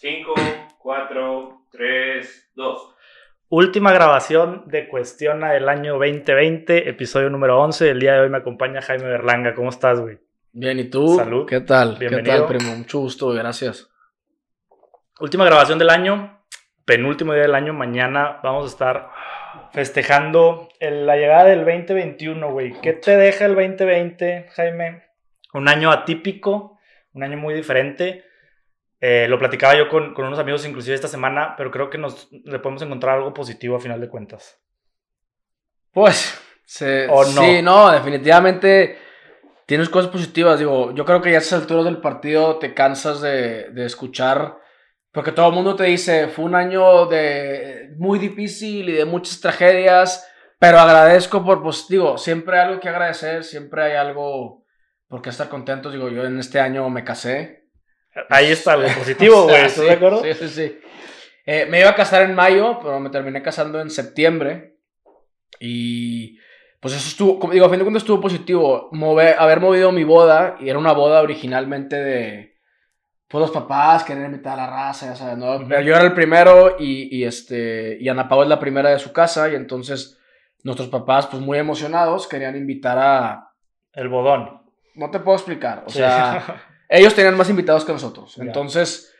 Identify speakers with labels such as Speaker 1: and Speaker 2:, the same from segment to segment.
Speaker 1: 5, 4, 3, 2.
Speaker 2: Última grabación de Cuestiona del año 2020, episodio número 11. El día de hoy me acompaña Jaime Berlanga. ¿Cómo estás, güey?
Speaker 3: Bien, ¿y tú?
Speaker 2: Salud.
Speaker 3: ¿Qué tal?
Speaker 2: Bienvenido.
Speaker 3: ¿Qué tal, primo? Mucho gusto, gracias.
Speaker 2: Última grabación del año, penúltimo día del año. Mañana vamos a estar festejando el- la llegada del 2021, güey. ¿Qué te deja el 2020, Jaime? Un año atípico, un año muy diferente. Eh, lo platicaba yo con, con unos amigos inclusive esta semana, pero creo que nos le podemos encontrar algo positivo a final de cuentas.
Speaker 3: Pues, se-
Speaker 2: ¿O no?
Speaker 3: sí, no, definitivamente tienes cosas positivas. Digo, yo creo que ya a estas alturas del partido te cansas de, de escuchar, porque todo el mundo te dice, fue un año de muy difícil y de muchas tragedias, pero agradezco por, pues, digo, siempre hay algo que agradecer, siempre hay algo por qué estar contentos. Digo, yo en este año me casé.
Speaker 2: Ahí está algo positivo, güey. ¿Estás
Speaker 3: sí,
Speaker 2: de acuerdo?
Speaker 3: Sí, sí, sí. Eh, me iba a casar en mayo, pero me terminé casando en septiembre. Y pues eso estuvo, como digo, a fin de cuentas estuvo positivo. Mover, haber movido mi boda, y era una boda originalmente de pues los papás, querer invitar a la raza, ya sabes, ¿no? Pero yo era el primero y, y, este, y Ana Pau es la primera de su casa, y entonces nuestros papás, pues muy emocionados, querían invitar a...
Speaker 2: El bodón.
Speaker 3: No te puedo explicar, o
Speaker 2: Sí.
Speaker 3: sea... Ellos tenían más invitados que nosotros.
Speaker 2: Ya.
Speaker 3: Entonces,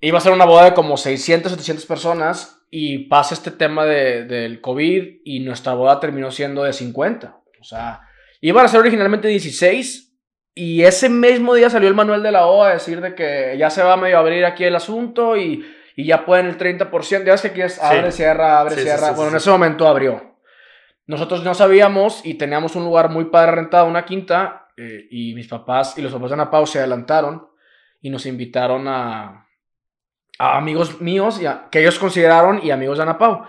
Speaker 3: iba a ser una boda de como 600, 700 personas y pasa este tema de- del COVID y nuestra boda terminó siendo de 50. O sea, iban a ser originalmente 16 y ese mismo día salió el manual de la OA a decir de que ya se va a medio abrir aquí el asunto y, y ya pueden el 30%. Ya ves que aquí es abre, cierra, abre,
Speaker 2: Sí, sí,
Speaker 3: cierra.
Speaker 2: sí, sí,
Speaker 3: bueno, en
Speaker 2: sí.
Speaker 3: ese momento abrió. Nosotros no sabíamos y teníamos un lugar muy padre rentado, una quinta, eh, y mis papás y los papás de Ana Pau se adelantaron y nos invitaron a, a amigos míos y a- que ellos consideraron y amigos de Ana Pau.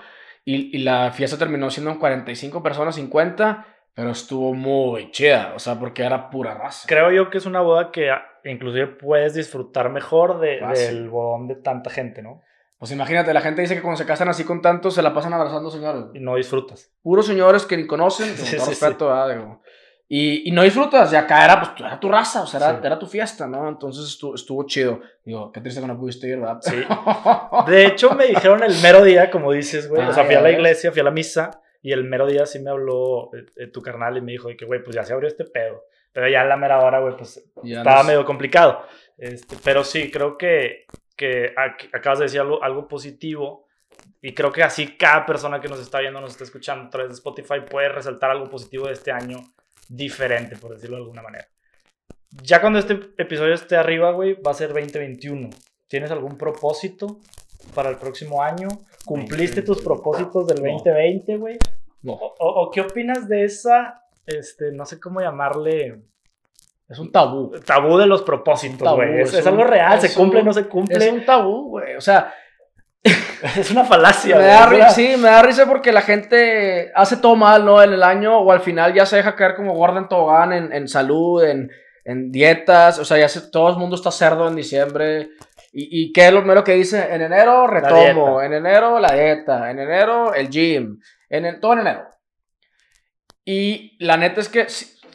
Speaker 3: Y, y la fiesta terminó siendo en 45 personas, 50, pero estuvo muy chida, o sea, porque era pura raza.
Speaker 2: Creo yo que es una boda que ah, inclusive puedes disfrutar mejor de- del bodón de tanta gente, ¿no?
Speaker 3: Pues imagínate, la gente dice que cuando se casan así con tantos se la pasan abrazando señores.
Speaker 2: Y no disfrutas.
Speaker 3: Puros señores que ni conocen, con
Speaker 2: Sí,
Speaker 3: todo
Speaker 2: sí,
Speaker 3: respeto, ¿verdad? Digo, Y, y no disfrutas, ya acá era, pues, era tu raza, o sea, era,
Speaker 2: Sí.
Speaker 3: era tu fiesta, ¿no? Entonces estuvo, estuvo chido. Digo, qué triste que no pudiste ir, ¿verdad?
Speaker 2: Sí. De hecho, me dijeron el mero día, como dices, güey. o sea,
Speaker 3: Ah,
Speaker 2: fui a la
Speaker 3: ves.
Speaker 2: iglesia, fui a la misa. Y el mero día sí me habló eh, eh, tu carnal y me dijo de que, güey, pues ya se abrió este pedo. Pero ya en la mera hora, güey, pues
Speaker 3: Ya
Speaker 2: estaba
Speaker 3: nos-
Speaker 2: medio complicado. Este, pero sí, creo que, que ac- acabas de decir algo, algo positivo. Y creo que así cada persona que nos está viendo, nos está escuchando a través de Spotify puede resaltar algo positivo de este año diferente, por decirlo de alguna manera. Ya cuando este episodio esté arriba, güey, va a ser 2021. ¿Tienes algún propósito para el próximo año? ¿Cumpliste tus
Speaker 3: 2021?
Speaker 2: propósitos del
Speaker 3: No.
Speaker 2: 2020, güey?
Speaker 3: No,
Speaker 2: O, o- o qué opinas de esa, este, no sé cómo llamarle,
Speaker 3: es un tabú.
Speaker 2: tabú de los propósitos, güey? Es,
Speaker 3: es
Speaker 2: es algo real, se
Speaker 3: es
Speaker 2: cumple,
Speaker 3: un-
Speaker 2: no se cumple.
Speaker 3: Es un tabú, güey. O sea,
Speaker 2: Es una falacia,
Speaker 3: me da sí, me da risa porque la gente hace todo mal, ¿no? En el año o al final ya se deja caer como gorda en tobogán, en, en salud, en, en dietas. O sea, ya se- todo el mundo está cerdo en diciembre. ¿Y, y qué es lo primero que dice? En enero retomo, en enero la dieta, en enero el gym, en el- todo en enero. Y la neta es que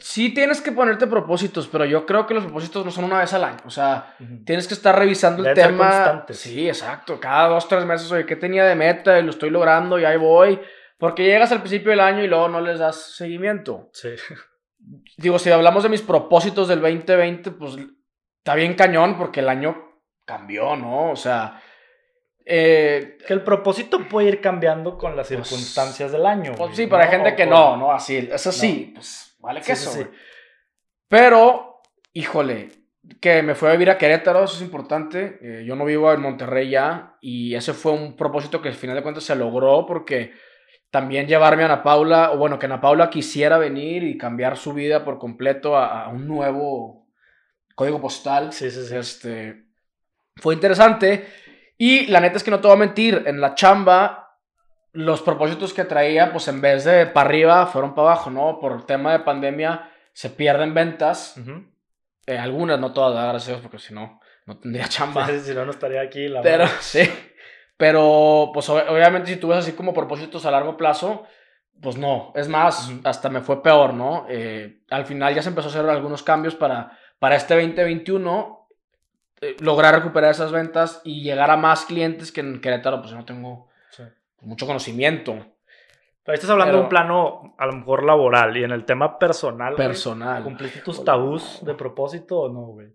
Speaker 3: sí, tienes que ponerte propósitos, pero yo creo que los propósitos no son una vez al año. O sea. Tienes que estar revisando el
Speaker 2: Deben
Speaker 3: tema.
Speaker 2: constantes.
Speaker 3: Sí, exacto. Cada dos, tres meses, oye, ¿qué tenía de meta? Y lo estoy logrando y ahí voy. Porque llegas al principio del año y luego no les das seguimiento.
Speaker 2: Sí.
Speaker 3: Digo, si hablamos de mis propósitos del 2020, pues está bien cañón porque el año cambió, ¿no? O sea, eh,
Speaker 2: Que el propósito puede ir cambiando con las
Speaker 3: Pues-
Speaker 2: circunstancias del año.
Speaker 3: pues sí, pero hay gente que no, ¿no? Así, es así. Pues vale
Speaker 2: Sí, sí,
Speaker 3: eso.
Speaker 2: sí.
Speaker 3: Pero, híjole, que me fui a vivir a Querétaro, eso es importante. Eh, yo no vivo en Monterrey ya y ese fue un propósito que al final de cuentas se logró porque también llevarme a Ana Paula, o bueno, que Ana Paula quisiera venir y cambiar su vida por completo a, a un nuevo código postal.
Speaker 2: Sí, sí, sí.
Speaker 3: Este, fue interesante. Y la neta es que no te voy a mentir, en la chamba, los propósitos que traía, pues en vez de para arriba, fueron para abajo, ¿no? Por el tema de pandemia, se pierden ventas. Eh, algunas, no todas, gracias a Dios, porque si no, no tendría chamba.
Speaker 2: Sí, si no, no estaría aquí. La
Speaker 3: Pero, sí. Pero, pues ob- obviamente, si tú ves así como propósitos a largo plazo, pues no. Es más, hasta me fue peor, ¿no? Eh, al final ya se empezó a hacer algunos cambios para, para este 2021. eh, lograr recuperar esas ventas y llegar a más clientes que en Querétaro, pues yo no tengo Mucho conocimiento
Speaker 2: Pero estás hablando de un plano a lo mejor laboral y en el tema personal. güey,
Speaker 3: personal.
Speaker 2: ¿Cumpliste tus tabús de propósito o no, güey?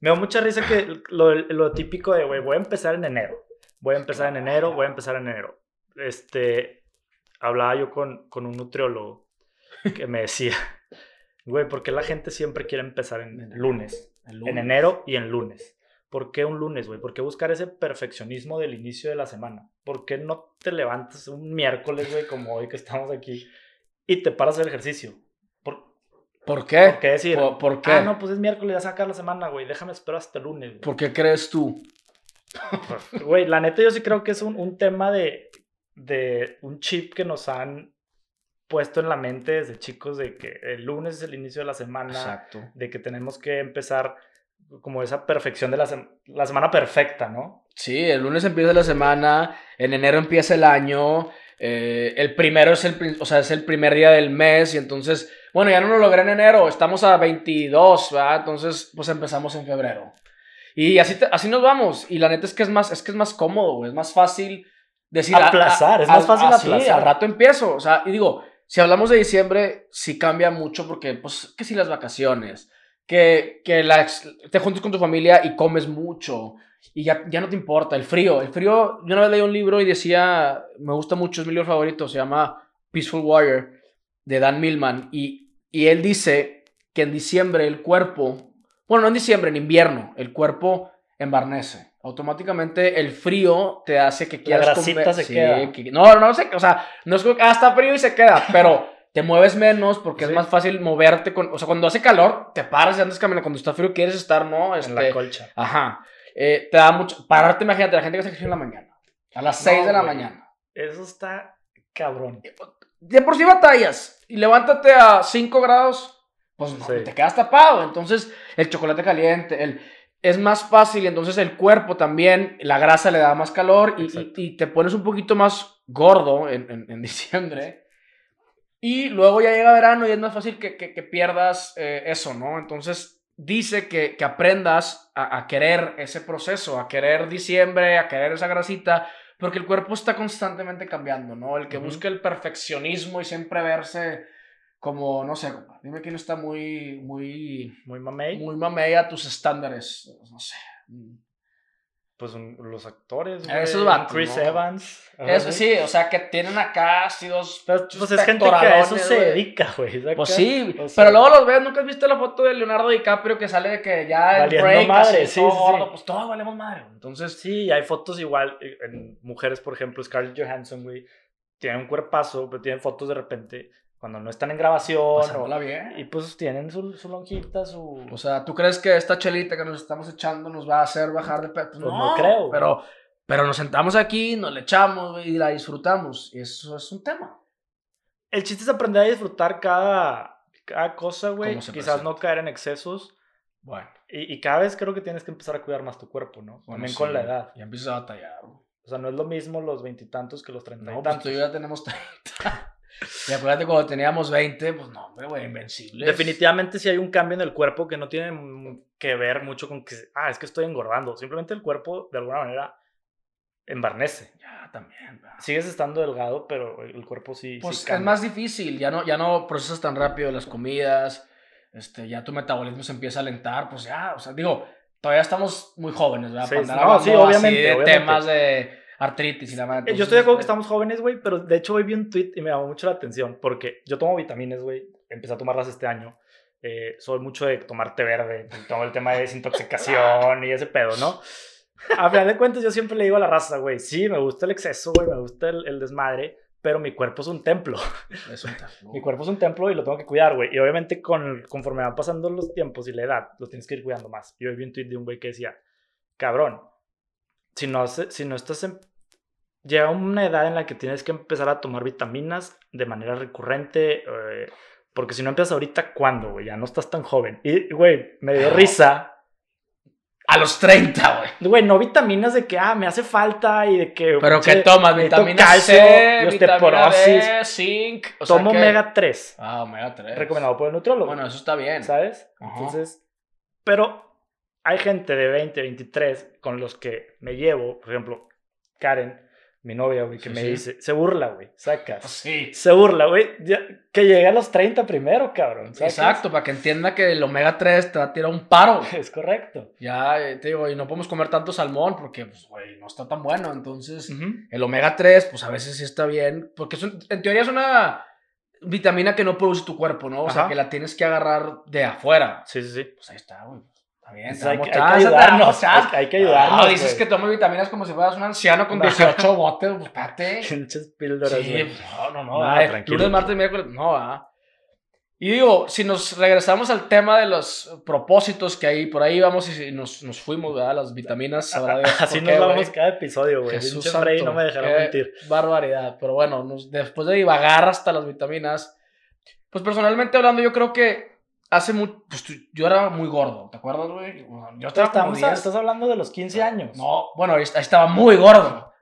Speaker 2: Me da mucha risa que lo, lo típico de, güey, voy a empezar en enero. Voy a empezar en enero, voy a empezar en enero. Este, hablaba yo con, con un nutriólogo que me decía, güey, ¿por qué la gente siempre quiere empezar en lunes?
Speaker 3: El
Speaker 2: En
Speaker 3: lunes.
Speaker 2: enero y en lunes. ¿Por qué un lunes, güey? ¿Por qué buscar ese perfeccionismo del inicio de la semana? ¿Por qué no te levantas un miércoles, güey, como hoy que estamos aquí, y te paras a hacer ejercicio? ¿Por,
Speaker 3: ¿Por qué?
Speaker 2: por qué decir?
Speaker 3: ¿Por, por qué?
Speaker 2: Ah, no, pues es miércoles, ya sacar la semana, güey. Déjame esperar hasta el lunes. güey".
Speaker 3: ¿Por qué crees tú?
Speaker 2: Güey, la neta yo sí creo que es un, un tema de, de un chip que nos han puesto en la mente desde chicos de que el lunes es el inicio de la semana,
Speaker 3: Exacto.
Speaker 2: de que tenemos que empezar como esa perfección de la, sem- la semana perfecta, ¿no?
Speaker 3: Sí, el lunes empieza la semana, en enero empieza el año, eh, el primero es el, o sea, es el primer día del mes y entonces, bueno, ya no lo logré en enero, estamos a 22, ¿verdad? Entonces, pues empezamos en febrero. Y así, te- así nos vamos. Y la neta es que es más, es que es más cómodo, güey, es más fácil decir... a-
Speaker 2: Aplazar,
Speaker 3: a-
Speaker 2: es más
Speaker 3: a-
Speaker 2: fácil
Speaker 3: así,
Speaker 2: aplazar.
Speaker 3: al rato empiezo, o sea, y digo, si hablamos de diciembre, sí cambia mucho porque, pues, que si las vacaciones, que, la te juntas con tu familia y comes mucho y ya, ya no te importa. El frío, el frío, yo una vez leí un libro y decía, me gusta mucho, es mi libro favorito, se llama Peaceful Warrior de Dan Millman y, y él dice que en diciembre el cuerpo, bueno, no en diciembre, en invierno, el cuerpo embarnece. Automáticamente el frío te hace que quieras
Speaker 2: grasita
Speaker 3: comer-
Speaker 2: se
Speaker 3: Sí,
Speaker 2: queda.
Speaker 3: que- no, no sé, o sea, no es como que ah, está frío y se queda, pero te mueves menos porque es
Speaker 2: Sí.
Speaker 3: más fácil moverte con, o sea, cuando hace calor te paras y andas caminando, cuando está frío quieres estar, ¿no?
Speaker 2: En la
Speaker 3: Este,
Speaker 2: colcha.
Speaker 3: Ajá. Eh, te da mucho. Pararte, imagínate, la gente que hace ejercicio en la mañana. A las 6 de la
Speaker 2: güey.
Speaker 3: mañana.
Speaker 2: Eso está cabrón.
Speaker 3: De por sí batallas. Y levántate a 5 grados. Pues no,
Speaker 2: Sí.
Speaker 3: te quedas tapado. Entonces, el chocolate caliente, el, es más fácil. Entonces, el cuerpo también, la grasa le da más calor. Y, y-
Speaker 2: Exacto.
Speaker 3: y te pones un poquito más gordo en, en- en diciembre. Y luego ya llega verano y es más fácil que, que- que pierdas eh, eso, ¿no? Entonces dice que, que aprendas a, a querer ese proceso, a querer diciembre, a querer esa grasita, porque el cuerpo está constantemente cambiando, ¿no? El que
Speaker 2: Ujú.
Speaker 3: busca el perfeccionismo y siempre verse como, no sé, compa, dime quién está muy, muy,
Speaker 2: Muy mamey.
Speaker 3: muy mamey a tus estándares, no sé.
Speaker 2: Pues un- los actores,
Speaker 3: Esos
Speaker 2: güey,
Speaker 3: vatos,
Speaker 2: Chris
Speaker 3: ¿no?
Speaker 2: Evans.
Speaker 3: Eso sí, o sea, que tienen acá así dos...
Speaker 2: Pero, pues es gente que a eso se dedica, güey.
Speaker 3: Pues sí,
Speaker 2: O sea,
Speaker 3: pero luego los ves, ¿nunca has visto la foto de Leonardo DiCaprio que sale de que ya el
Speaker 2: Valiendo
Speaker 3: break,
Speaker 2: madre,
Speaker 3: así,
Speaker 2: sí,
Speaker 3: todo
Speaker 2: sí,
Speaker 3: gordo?
Speaker 2: sí.
Speaker 3: Pues todos valemos madre. Entonces,
Speaker 2: Sí, hay fotos igual eh, en mujeres, por ejemplo, Scarlett Johansson, güey. Tiene un cuerpazo, pero tienen fotos de repente cuando no están en grabación. o-
Speaker 3: bien.
Speaker 2: y pues tienen su, su lonjita, su.
Speaker 3: O sea, ¿tú crees que esta chelita que nos estamos echando nos va a hacer bajar de peso?
Speaker 2: Pues no creo, güey.
Speaker 3: Pero, pero nos sentamos aquí, nos le echamos y la disfrutamos. Y eso es un tema.
Speaker 2: El chiste es aprender a disfrutar cada, cada cosa, güey. Quizás no
Speaker 3: presenta.
Speaker 2: caer en excesos.
Speaker 3: Bueno,
Speaker 2: Y, y cada vez creo que tienes que empezar a cuidar más tu cuerpo, ¿no?
Speaker 3: bueno,
Speaker 2: También
Speaker 3: sí,
Speaker 2: con la edad.
Speaker 3: Ya empiezas a batallar. güey.
Speaker 2: O sea, no es lo mismo los veintitantos que los treinta y
Speaker 3: No, pues
Speaker 2: tantos.
Speaker 3: tú y yo ya tenemos 30. Y acuérdate cuando teníamos 20, pues no, hombre, güey, invencibles.
Speaker 2: Definitivamente sí hay un cambio en el cuerpo que no tiene que ver mucho con que, ah, es que estoy engordando. Simplemente el cuerpo, de alguna manera, embarnece.
Speaker 3: Ya, también. ¿verdad?
Speaker 2: Sigues estando delgado, pero el cuerpo sí. sí
Speaker 3: Pues es
Speaker 2: cambia.
Speaker 3: más difícil, ya no, ya no procesas tan rápido las comidas, este, ya tu metabolismo se empieza a alentar, pues ya, o sea, digo, todavía estamos muy jóvenes, ¿verdad?
Speaker 2: Sí,
Speaker 3: Para andar
Speaker 2: no, sí,
Speaker 3: así
Speaker 2: obviamente,
Speaker 3: de
Speaker 2: obviamente.
Speaker 3: temas de artritis y la madre.
Speaker 2: Eh, Yo estoy de acuerdo que estamos jóvenes, güey, pero de hecho hoy vi un tweet y me llamó mucho la atención porque yo tomo vitaminas, güey. Empecé a tomarlas este año. Eh, soy mucho de tomar té verde, tomo el tema de desintoxicación y ese pedo, ¿no? A final de cuentas, yo siempre le digo a la raza, güey, sí, me gusta el exceso, güey, me gusta el, el desmadre, pero mi cuerpo es un templo.
Speaker 3: Es un tema.
Speaker 2: Mi cuerpo es un templo y lo tengo que cuidar, güey. Y obviamente con, conforme van pasando los tiempos y la edad, lo tienes que ir cuidando más. Y hoy vi un tweet de un güey que decía, cabrón, si no, si no estás en... Llega una edad en la que tienes que empezar a tomar vitaminas de manera recurrente, eh, porque si no empiezas ahorita, ¿cuándo, güey? Ya no estás tan joven. Y, güey, me dio risa.
Speaker 3: A los 30, güey.
Speaker 2: Güey, no vitaminas de que, ah, me hace falta y de que...
Speaker 3: Pero ¿qué tomas? Vitamina
Speaker 2: calcio,
Speaker 3: C,
Speaker 2: y
Speaker 3: vitamina. D, zinc. o sea
Speaker 2: Tomo
Speaker 3: que-
Speaker 2: omega 3,
Speaker 3: Ah, omega 3.
Speaker 2: recomendado por el nutriólogo.
Speaker 3: Bueno, eso está bien.
Speaker 2: ¿sabes?
Speaker 3: Ajá.
Speaker 2: Entonces, pero hay gente de 20, 23 con los que me llevo, por ejemplo, Karen, mi novia, güey, que
Speaker 3: Sí,
Speaker 2: me
Speaker 3: sí.
Speaker 2: dice, se burla, güey, sacas.
Speaker 3: Sí.
Speaker 2: Se burla, güey, que llegue a los 30 primero, cabrón. ¿sacas?
Speaker 3: Exacto, para que entienda que el omega 3 te va a tirar un paro.
Speaker 2: Es correcto.
Speaker 3: Ya, eh, te digo, y no podemos comer tanto salmón porque, pues, güey, no está tan bueno. Entonces, el omega 3, pues a veces sí está bien. Porque es un- en teoría es una vitamina que no produce tu cuerpo, ¿no? O sea, que la tienes que agarrar de afuera.
Speaker 2: Sí, sí, sí.
Speaker 3: Pues ahí está, güey. Bien,
Speaker 2: Pues
Speaker 3: te
Speaker 2: hay que- ayudarnos, hay- que ayudarnos,
Speaker 3: No, dices que tomas vitaminas como si fueras un anciano con
Speaker 2: No.
Speaker 3: 18 botes, pues espérate.
Speaker 2: Pinches píldoras,
Speaker 3: Sí,
Speaker 2: güey.
Speaker 3: no, no, no.
Speaker 2: No,
Speaker 3: ay,
Speaker 2: tranquilo.
Speaker 3: Lunes, martes, miércoles, no, va. Y digo, si nos regresamos al tema de los propósitos que hay por ahí, vamos y nos, nos fuimos, ¿verdad? Las vitaminas, Dios por
Speaker 2: Así
Speaker 3: qué,
Speaker 2: nos vamos
Speaker 3: güey.
Speaker 2: cada episodio, güey.
Speaker 3: Jesús santo,
Speaker 2: no me dejará mentir.
Speaker 3: Barbaridad. Pero bueno, nos- después de divagar hasta las vitaminas, pues personalmente hablando, yo creo que hace mucho. Pues tú- yo era muy gordo, ¿te acuerdas, güey? Yo estaba como
Speaker 2: Estamos,
Speaker 3: 10.
Speaker 2: estás hablando de los 15 años.
Speaker 3: No, bueno, estaba muy gordo.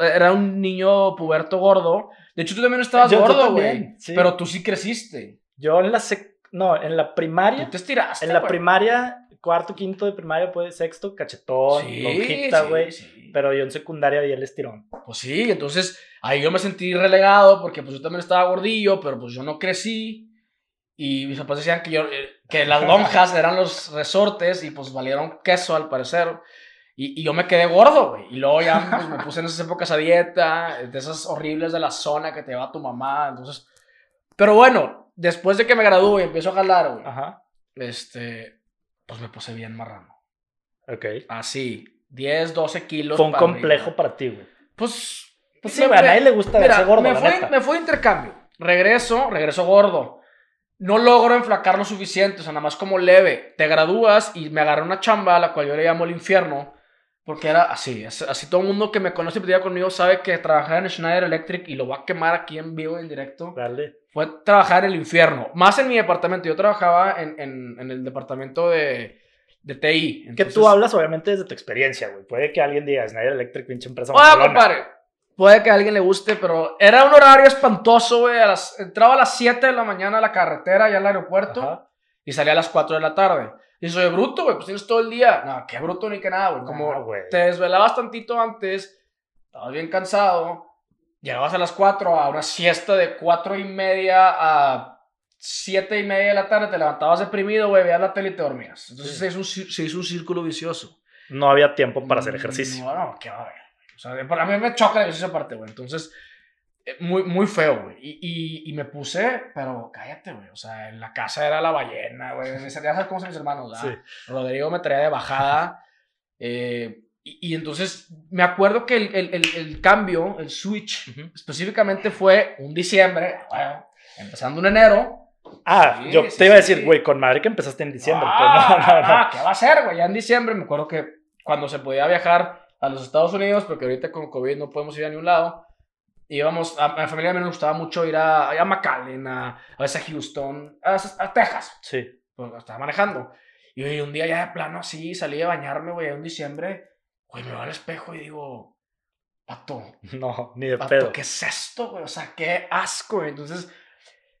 Speaker 3: Era un niño puberto gordo. De hecho, tú también estabas
Speaker 2: Yo-
Speaker 3: gordo, güey.
Speaker 2: sí.
Speaker 3: Pero tú sí creciste.
Speaker 2: Yo en la sec... No, en la primaria.
Speaker 3: Tú te estiraste.
Speaker 2: En la
Speaker 3: güey.
Speaker 2: primaria, cuarto, quinto de primaria, pues sexto, cachetón,
Speaker 3: Sí,
Speaker 2: lonjita,
Speaker 3: sí,
Speaker 2: güey.
Speaker 3: sí.
Speaker 2: Pero yo en secundaria di el estirón.
Speaker 3: Pues sí, entonces ahí yo me sentí relegado porque pues yo también estaba gordillo, pero pues yo no crecí. Y mis papás decían que, yo, eh, que las lonjas eran los resortes y pues valieron queso al parecer. Y, y yo me quedé gordo, güey. Y luego ya pues, me puse en esas épocas a dieta, de esas horribles de la zona que te va tu mamá. Entonces, pero bueno, después de que me gradué y empiezo a jalar, güey,
Speaker 2: Ajá.
Speaker 3: este, pues me puse bien marrano.
Speaker 2: Ok.
Speaker 3: Así, 10, 12 kilos.
Speaker 2: Fue un
Speaker 3: para
Speaker 2: complejo
Speaker 3: arriba.
Speaker 2: para ti, güey.
Speaker 3: Pues,
Speaker 2: Pues sí,
Speaker 3: me-
Speaker 2: güey, a nadie le gusta
Speaker 3: Mira,
Speaker 2: verse gordo,
Speaker 3: me, fue, me fue intercambio. Regreso, regreso gordo. No logro enflacar lo suficiente, o sea, nada más como leve. Te gradúas y me agarré una chamba a la cual yo le llamo el infierno. Porque era así, así todo el mundo que me conoce y platica conmigo sabe que trabajar en Schneider Electric y lo va a quemar aquí en vivo, en directo,
Speaker 2: Dale.
Speaker 3: fue trabajar en el infierno. Más en mi departamento, yo trabajaba en, en- en el departamento de, de TI.
Speaker 2: Que tú hablas, obviamente, desde tu experiencia, güey. Puede que alguien diga, Snyder Electric, pinche empresa
Speaker 3: Ah,
Speaker 2: mamalona".
Speaker 3: compadre. Puede que a alguien le guste, pero era un horario espantoso, güey. Entraba a las 7 de la mañana a la carretera, allá al aeropuerto,
Speaker 2: Ajá.
Speaker 3: y salía a las 4 de la tarde. Y soy bruto, güey, pues tienes todo el día. No, qué bruto ni que nada, güey. Como
Speaker 2: No,
Speaker 3: te desvelabas tantito antes, estabas bien cansado, llegabas a las 4 a una siesta de 4 y media a 7 y media de la tarde, te levantabas deprimido, güey, veías la tele y te dormías. Entonces
Speaker 2: Sí.
Speaker 3: se, hizo un, se hizo un círculo vicioso.
Speaker 2: No había tiempo para hacer ejercicio.
Speaker 3: No, no, qué va a haber. O sea, para mí me choca ejercicio aparte, güey. Entonces, eh, muy, muy feo, güey. Y, y, y me puse, pero cállate, güey. O sea, en la casa era la ballena, güey. Ya sabes cómo son mis hermanos, ¿verdad?
Speaker 2: Sí.
Speaker 3: Rodrigo me traía de bajada. eh, y, y entonces, me acuerdo que el, el, el, el cambio, el switch,
Speaker 2: Ujú.
Speaker 3: específicamente fue un diciembre, bueno, empezando en enero.
Speaker 2: Ah,
Speaker 3: Sí,
Speaker 2: yo
Speaker 3: sí,
Speaker 2: te iba a decir, güey, con madre que empezaste en diciembre.
Speaker 3: Ah,
Speaker 2: pues, no, no, no.
Speaker 3: ah, ¿Qué va a ser, güey? Ya en diciembre me acuerdo que cuando se podía viajar a los Estados Unidos, porque ahorita con COVID no podemos ir a ningún lado, íbamos, a, a mi familia me gustaba mucho ir a, a McAllen, a, a veces a Houston, a, a Texas,
Speaker 2: Sí.
Speaker 3: pues estaba manejando. Y un día ya de plano así, salí a bañarme, güey, en diciembre, güey, me veo al espejo y digo, pato,
Speaker 2: No, ni de
Speaker 3: Pato,
Speaker 2: pedo.
Speaker 3: ¿qué es esto, güey? O sea, qué asco, güey. Entonces,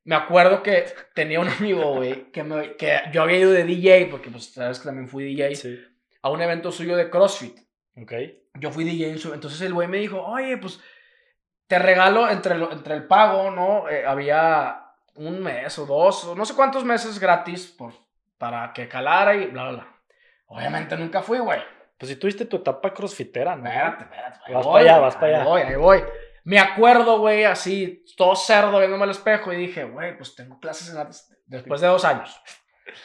Speaker 3: me acuerdo que tenía un amigo, güey, que, me- que yo había ido de DJ, porque pues sabes que también fui DJ,
Speaker 2: Sí.
Speaker 3: a un evento suyo de CrossFit.
Speaker 2: Ok.
Speaker 3: Yo fui DJ en su... Entonces el güey me dijo, oye, pues te regalo entre, lo- entre el pago, ¿no? Eh, había un mes o dos, o no sé cuántos meses gratis por, para que calara y bla, bla, bla. Obviamente nunca fui, güey.
Speaker 2: Pues si tuviste tu etapa crossfitera, ¿no?
Speaker 3: Espérate, espérate. ahí
Speaker 2: Vas
Speaker 3: voy,
Speaker 2: pa' allá, vas pa'
Speaker 3: ahí
Speaker 2: allá.
Speaker 3: voy, ahí voy. Me acuerdo, güey, así, todo cerdo viéndome al espejo y dije, güey, pues tengo clases gratis después de dos años.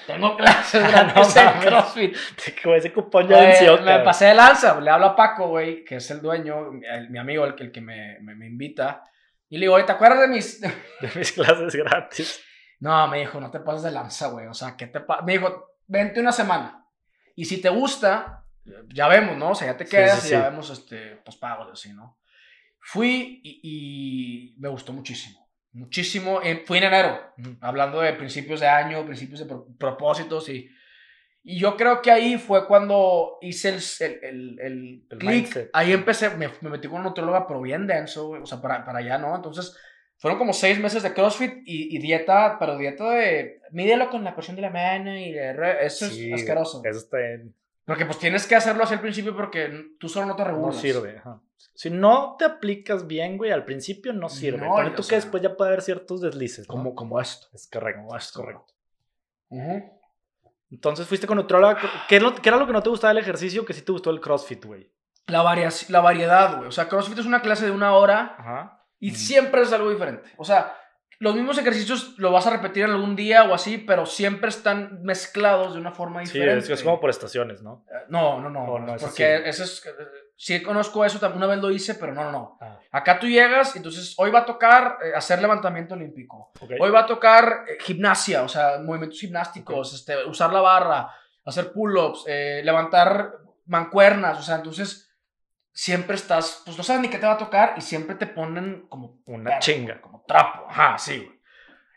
Speaker 3: Tengo clases
Speaker 2: No
Speaker 3: gratis en
Speaker 2: mames.
Speaker 3: CrossFit.
Speaker 2: Güey, ese cupón ya venció,
Speaker 3: me pasé de lanza, le hablo a Paco, güey, que es el dueño, el- mi amigo, el, que- el que me, me, me invita. Y le digo, oye, ¿te acuerdas de mis...?
Speaker 2: De mis clases gratis.
Speaker 3: No, me dijo, no te pases de lanza, güey. O sea, ¿qué te pasa? Me dijo, vente una semana. Y si te gusta, ya vemos, ¿no? O sea, ya te
Speaker 2: Sí,
Speaker 3: quedas
Speaker 2: sí,
Speaker 3: y ya vemos, este, pues pagos, así, ¿no? Fui y, y me gustó muchísimo. Muchísimo. Eh, fui en enero, hablando de principios de año, principios de pro- propósitos y... Y yo creo que ahí fue cuando hice el, el, el, el
Speaker 2: El
Speaker 3: click.
Speaker 2: mindset.
Speaker 3: Ahí empecé, me, me metí con una nutrióloga, pero bien denso, o sea, para, para allá, ¿no? Entonces, fueron como seis meses de CrossFit y, y dieta, pero dieta de. Mídelo con la presión de la mano y de eso
Speaker 2: Sí,
Speaker 3: es asqueroso.
Speaker 2: Eso está.
Speaker 3: Porque pues tienes que hacerlo hacia el principio porque tú solo no te
Speaker 2: No
Speaker 3: regulas.
Speaker 2: sirve. ajá. Si no te aplicas bien, güey, al principio no sirve.
Speaker 3: No, y,
Speaker 2: tú que después ya puede haber ciertos deslices. ¿no?
Speaker 3: Como, como esto.
Speaker 2: Es correcto.
Speaker 3: Como
Speaker 2: Es
Speaker 3: esto.
Speaker 2: correcto.
Speaker 3: Ujú.
Speaker 2: Entonces fuiste con nutróloga. ¿Qué, es qué era lo que no te gustaba del ejercicio que sí te gustó el CrossFit, güey?
Speaker 3: la, varia- la variedad, güey. O sea, CrossFit es una clase de una hora
Speaker 2: Ajá.
Speaker 3: y
Speaker 2: Mm.
Speaker 3: siempre es algo diferente. O sea, los mismos ejercicios lo vas a repetir en algún día o así, pero siempre están mezclados de una forma
Speaker 2: Sí,
Speaker 3: diferente.
Speaker 2: es, es como por estaciones, ¿no?
Speaker 3: Eh, No, no, no.
Speaker 2: Oh, no, eso
Speaker 3: porque
Speaker 2: sí.
Speaker 3: eso es. eh, Sí conozco eso, también una vez lo hice, pero no, no, no.
Speaker 2: Ah,
Speaker 3: Acá tú llegas, entonces hoy va a tocar eh, hacer levantamiento olímpico. Hoy va a tocar eh, gimnasia, o sea, movimientos gimnásticos, este, usar la barra, hacer pull-ups, eh, levantar mancuernas, o sea, entonces siempre estás, pues no sabes ni qué te va a tocar y siempre te ponen como
Speaker 2: Una
Speaker 3: perro,
Speaker 2: chinga.
Speaker 3: como trapo, ajá, sí, güey.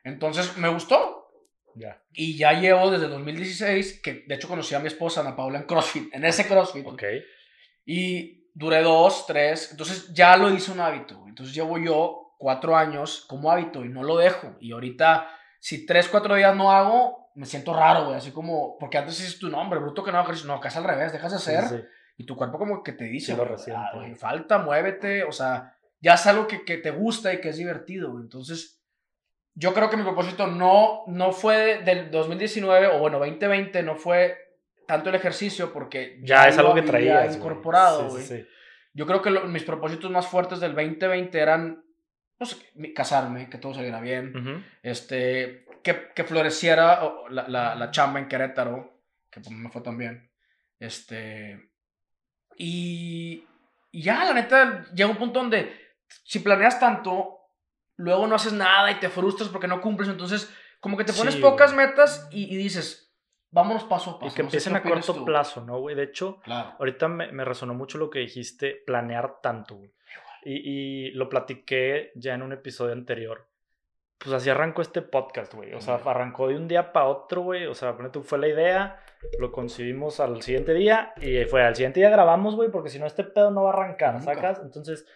Speaker 3: Entonces me gustó
Speaker 2: Ya.
Speaker 3: y ya llevo desde 2016, que de hecho conocí a mi esposa Ana Paula en CrossFit, en ese CrossFit.
Speaker 2: Ok.
Speaker 3: Y duré dos, tres. Entonces ya lo hice un hábito. güey. Entonces llevo yo cuatro años como hábito y no lo dejo. Y ahorita, si tres, cuatro días no hago, me siento raro, güey. Así como, porque antes dices tu nombre, bruto que no hago ejercicio. No, acá es al revés, dejas de
Speaker 2: Sí,
Speaker 3: hacer.
Speaker 2: sí.
Speaker 3: Y tu cuerpo como que te dice,
Speaker 2: Sí, lo
Speaker 3: güey, "Ah,
Speaker 2: güey,
Speaker 3: falta, muévete. O sea, ya es algo que, que te gusta y que es divertido. Entonces, yo creo que mi propósito no, no fue del 2019 o bueno, 2020, no fue tanto el ejercicio porque
Speaker 2: Ya es
Speaker 3: lo
Speaker 2: algo que güey.
Speaker 3: incorporado,
Speaker 2: Sí, sí, sí.
Speaker 3: Yo creo que lo- mis propósitos más fuertes del 2020 eran pues, casarme, que todo saliera bien,
Speaker 2: Ujú.
Speaker 3: este, que, que floreciera la, la, la chamba en Querétaro, que pues, me fue también. Este, y, y ya, la neta, llega un punto donde si planeas tanto, luego no haces nada y te frustras porque no cumples, entonces como que te pones
Speaker 2: Sí,
Speaker 3: pocas
Speaker 2: güey.
Speaker 3: metas y, y dices, vámonos paso a paso.
Speaker 2: Y que
Speaker 3: no
Speaker 2: empiecen a corto
Speaker 3: tú.
Speaker 2: plazo, ¿no, güey? De hecho,
Speaker 3: Claro.
Speaker 2: ahorita me, me resonó mucho lo que dijiste, planear tanto, güey. Y, y lo platiqué ya en un episodio anterior. Pues así arrancó este podcast, güey. O sea, arrancó de un día para otro, güey. O sea, tú, fue la idea, lo concibimos al siguiente día y fue al siguiente día grabamos, güey, porque si no este pedo no va a arrancar. ¿sacas? Entonces,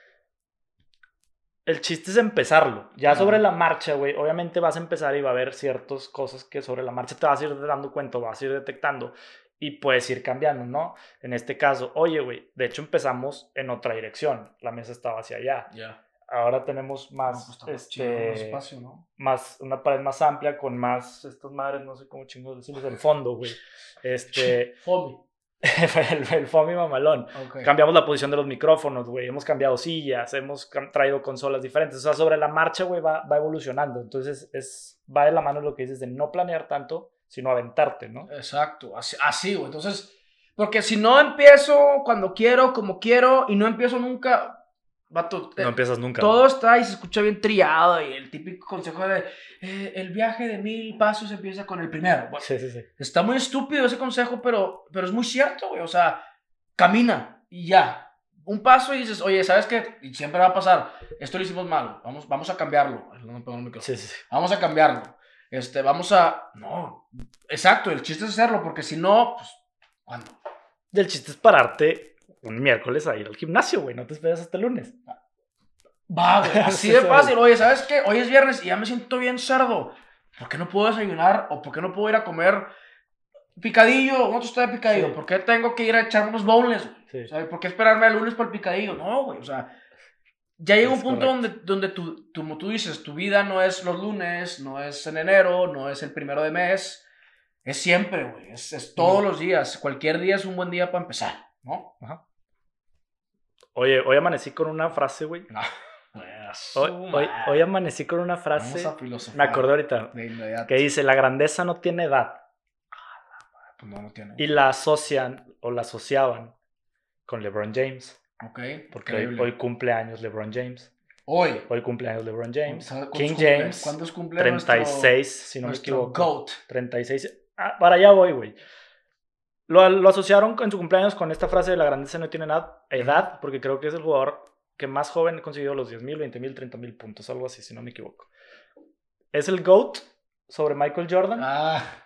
Speaker 2: el chiste es empezarlo. Ya
Speaker 3: Ajá.
Speaker 2: sobre la marcha, güey, obviamente vas a empezar y va a haber ciertas cosas que sobre la marcha te vas a ir dando cuenta, vas a ir detectando y puedes ir cambiando, ¿no? En este caso, oye, güey, de hecho empezamos en otra dirección. La mesa estaba hacia allá.
Speaker 3: Ya.
Speaker 2: Ahora tenemos
Speaker 3: No,
Speaker 2: más,
Speaker 3: pues está más
Speaker 2: este,
Speaker 3: espacio, ¿no?
Speaker 2: más, una pared más amplia con más, estas madres, no sé cómo chingos decirles, el fondo, güey. Este,
Speaker 3: Fomi.
Speaker 2: El, el foamy mamalón.
Speaker 3: Ok.
Speaker 2: Cambiamos la posición de los micrófonos, güey. Hemos cambiado sillas, hemos traído consolas diferentes. O sea, sobre la marcha, güey, va, va evolucionando. Entonces, es, va de la mano lo que dices de no planear tanto, sino aventarte, ¿no?
Speaker 3: Exacto, así, así, güey. Entonces, porque si no empiezo cuando quiero, como quiero, y no empiezo nunca, vato, eh,
Speaker 2: No empiezas nunca.
Speaker 3: todo está y se escucha bien trillado, y el típico consejo de, eh, el viaje de mil pasos empieza con el primero. Bueno,
Speaker 2: Sí, sí, sí.
Speaker 3: está muy estúpido ese consejo, pero, pero es muy cierto, güey. O sea, camina y ya. Un paso y dices, oye, ¿sabes qué? Y siempre va a pasar. Esto lo hicimos mal. Vamos, vamos a cambiarlo. No el micrófono.
Speaker 2: Sí, sí, sí.
Speaker 3: Vamos a cambiarlo. Este, vamos a. No. Exacto, el chiste es hacerlo, porque si no, pues. ¿Cuándo?
Speaker 2: El chiste es pararte un miércoles a ir al gimnasio, güey. No te esperes hasta el lunes.
Speaker 3: Va, güey. Así
Speaker 2: Sí,
Speaker 3: de fácil. Oye, ¿sabes qué? Hoy es viernes y ya me siento bien cerdo. ¿Por qué no puedo desayunar? ¿O por qué no puedo ir a comer picadillo? ¿Una tostada de picadillo?
Speaker 2: Sí.
Speaker 3: ¿Por qué tengo que ir a echarme unos bowls?
Speaker 2: Sí.
Speaker 3: ¿por qué esperarme al lunes para el picadillo? No, güey. O sea, ya llega un
Speaker 2: Es
Speaker 3: punto
Speaker 2: correcto.
Speaker 3: donde, donde tú, tú, como tú dices, tu vida no es los lunes, no es en enero, no es el primero de mes. Es siempre, güey. Es, es todos los días. Cualquier día es un buen día para empezar, ¿no?
Speaker 2: Oye, hoy amanecí con una frase, güey. Hoy, hoy, hoy amanecí con una frase. Me acordé ahorita.
Speaker 3: De.
Speaker 2: Que dice, la grandeza no tiene edad.
Speaker 3: Pues no, no tiene.
Speaker 2: Y la asocian o la asociaban con LeBron James.
Speaker 3: Ok,
Speaker 2: Porque hoy, hoy cumple años LeBron James.
Speaker 3: Hoy.
Speaker 2: Hoy cumple años LeBron James.
Speaker 3: ¿Sabe cuántos
Speaker 2: King
Speaker 3: cumple?
Speaker 2: James,
Speaker 3: ¿Cuántos cumple
Speaker 2: 36, si no me
Speaker 3: nuestro
Speaker 2: equivoco.
Speaker 3: GOAT?
Speaker 2: 36. Ah, para allá voy, güey. Lo, lo asociaron en su cumpleaños con esta frase de la grandeza no tiene edad, edad, porque creo que es el jugador que más joven ha conseguido los 10.000, 20.000, 30.000 puntos, algo así, si no me equivoco. Es el GOAT sobre Michael Jordan.
Speaker 3: Ah.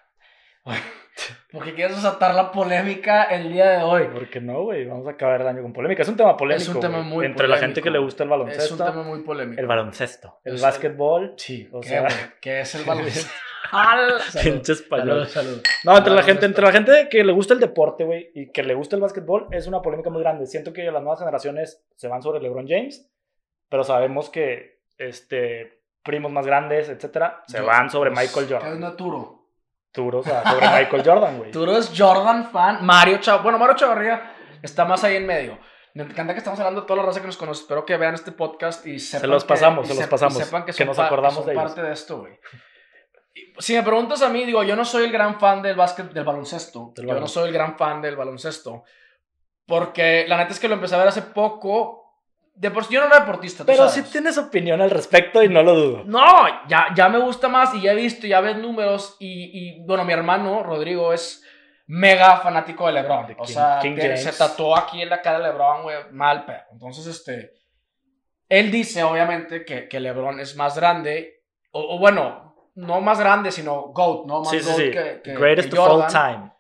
Speaker 3: ¿Por qué quieres desatar la polémica el día de hoy?
Speaker 2: Porque no, güey, vamos a acabar el año con polémica. Es un tema polémico.
Speaker 3: Es un tema muy
Speaker 2: Entre la gente que le gusta el
Speaker 3: Es un
Speaker 2: baloncesto.
Speaker 3: tema muy polémico.
Speaker 2: El baloncesto. El
Speaker 3: Es-
Speaker 2: básquetbol.
Speaker 3: Sí,
Speaker 2: o
Speaker 3: ¿qué,
Speaker 2: sea-
Speaker 3: es el baloncesto?
Speaker 2: Pinche español.
Speaker 3: salud.
Speaker 2: No, entre la gente,
Speaker 3: Baloncesto.
Speaker 2: entre la gente que le gusta el deporte, güey, y que le gusta el básquetbol, es una polémica muy grande. Siento que las nuevas generaciones se van sobre LeBron James, pero sabemos que este primos más grandes, etcétera, se van sobre
Speaker 3: pues,
Speaker 2: Michael
Speaker 3: ¿qué es
Speaker 2: Jordan.
Speaker 3: Naturo?
Speaker 2: Turo, o sea, sobre Michael Jordan, güey.
Speaker 3: Turo es Jordan fan. Mario Chav Bueno, Mario Chavarría está más ahí en medio. Me encanta que estamos hablando de toda la raza que nos conoce. Espero que vean este podcast y sepan
Speaker 2: los
Speaker 3: que-
Speaker 2: pasamos,
Speaker 3: y
Speaker 2: se los pasamos,
Speaker 3: sepan que,
Speaker 2: que
Speaker 3: son
Speaker 2: nos
Speaker 3: pa-
Speaker 2: acordamos
Speaker 3: son
Speaker 2: de ellos.
Speaker 3: parte de esto, güey. Si me preguntas a mí, digo, yo no soy el gran fan del básquet, del baloncesto.
Speaker 2: Del
Speaker 3: yo no soy el gran fan del baloncesto. Porque la neta es que lo empecé a ver hace poco. De por sí yo no era deportista, tú
Speaker 2: Pero sí
Speaker 3: sabes.
Speaker 2: tienes opinión al respecto y no lo dudo.
Speaker 3: No, ya, ya me gusta más y ya he visto, ya ves números y, y, bueno, mi hermano Rodrigo es mega fanático de LeBron.
Speaker 2: De
Speaker 3: o
Speaker 2: King-
Speaker 3: sea,
Speaker 2: King
Speaker 3: se tatuó aquí en la cara de LeBron, güey, mal pero Entonces, este, él dice obviamente que, que LeBron es más grande, o, o bueno, no más grande, sino GOAT, ¿no? Más
Speaker 2: Sí, sí,
Speaker 3: GOAT
Speaker 2: sí.
Speaker 3: que, que-
Speaker 2: Greatest
Speaker 3: que
Speaker 2: of all time.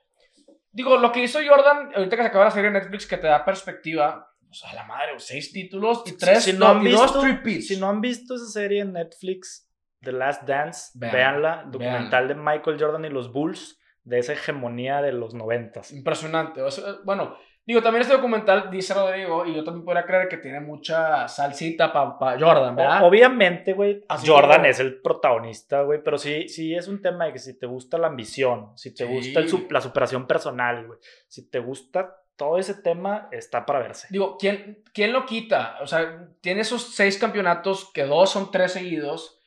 Speaker 3: Digo, lo que hizo Jordan, ahorita que se acaba la serie de Netflix, que te da perspectiva, o sea, la madre, seis títulos y tres,
Speaker 2: si no han
Speaker 3: y dos
Speaker 2: visto, si no han visto esa serie en Netflix, The Last Dance,
Speaker 3: Vean,
Speaker 2: véanla, documental de Michael Jordan y los Bulls, de esa hegemonía de los noventas.
Speaker 3: Impresionante. O sea, bueno, digo, también este documental, dice Rodrigo, y yo también podría creer que tiene mucha salsita para Jordan, ¿verdad?
Speaker 2: Obviamente, güey, Jordan
Speaker 3: como-
Speaker 2: es el protagonista, güey, pero sí, sí es un tema de que si te gusta la ambición, si te
Speaker 3: Sí.
Speaker 2: gusta el la superación personal, güey, si te gusta todo ese tema, está para verse.
Speaker 3: Digo, ¿quién, ¿quién lo quita? O sea, tiene esos seis campeonatos, que dos son tres seguidos,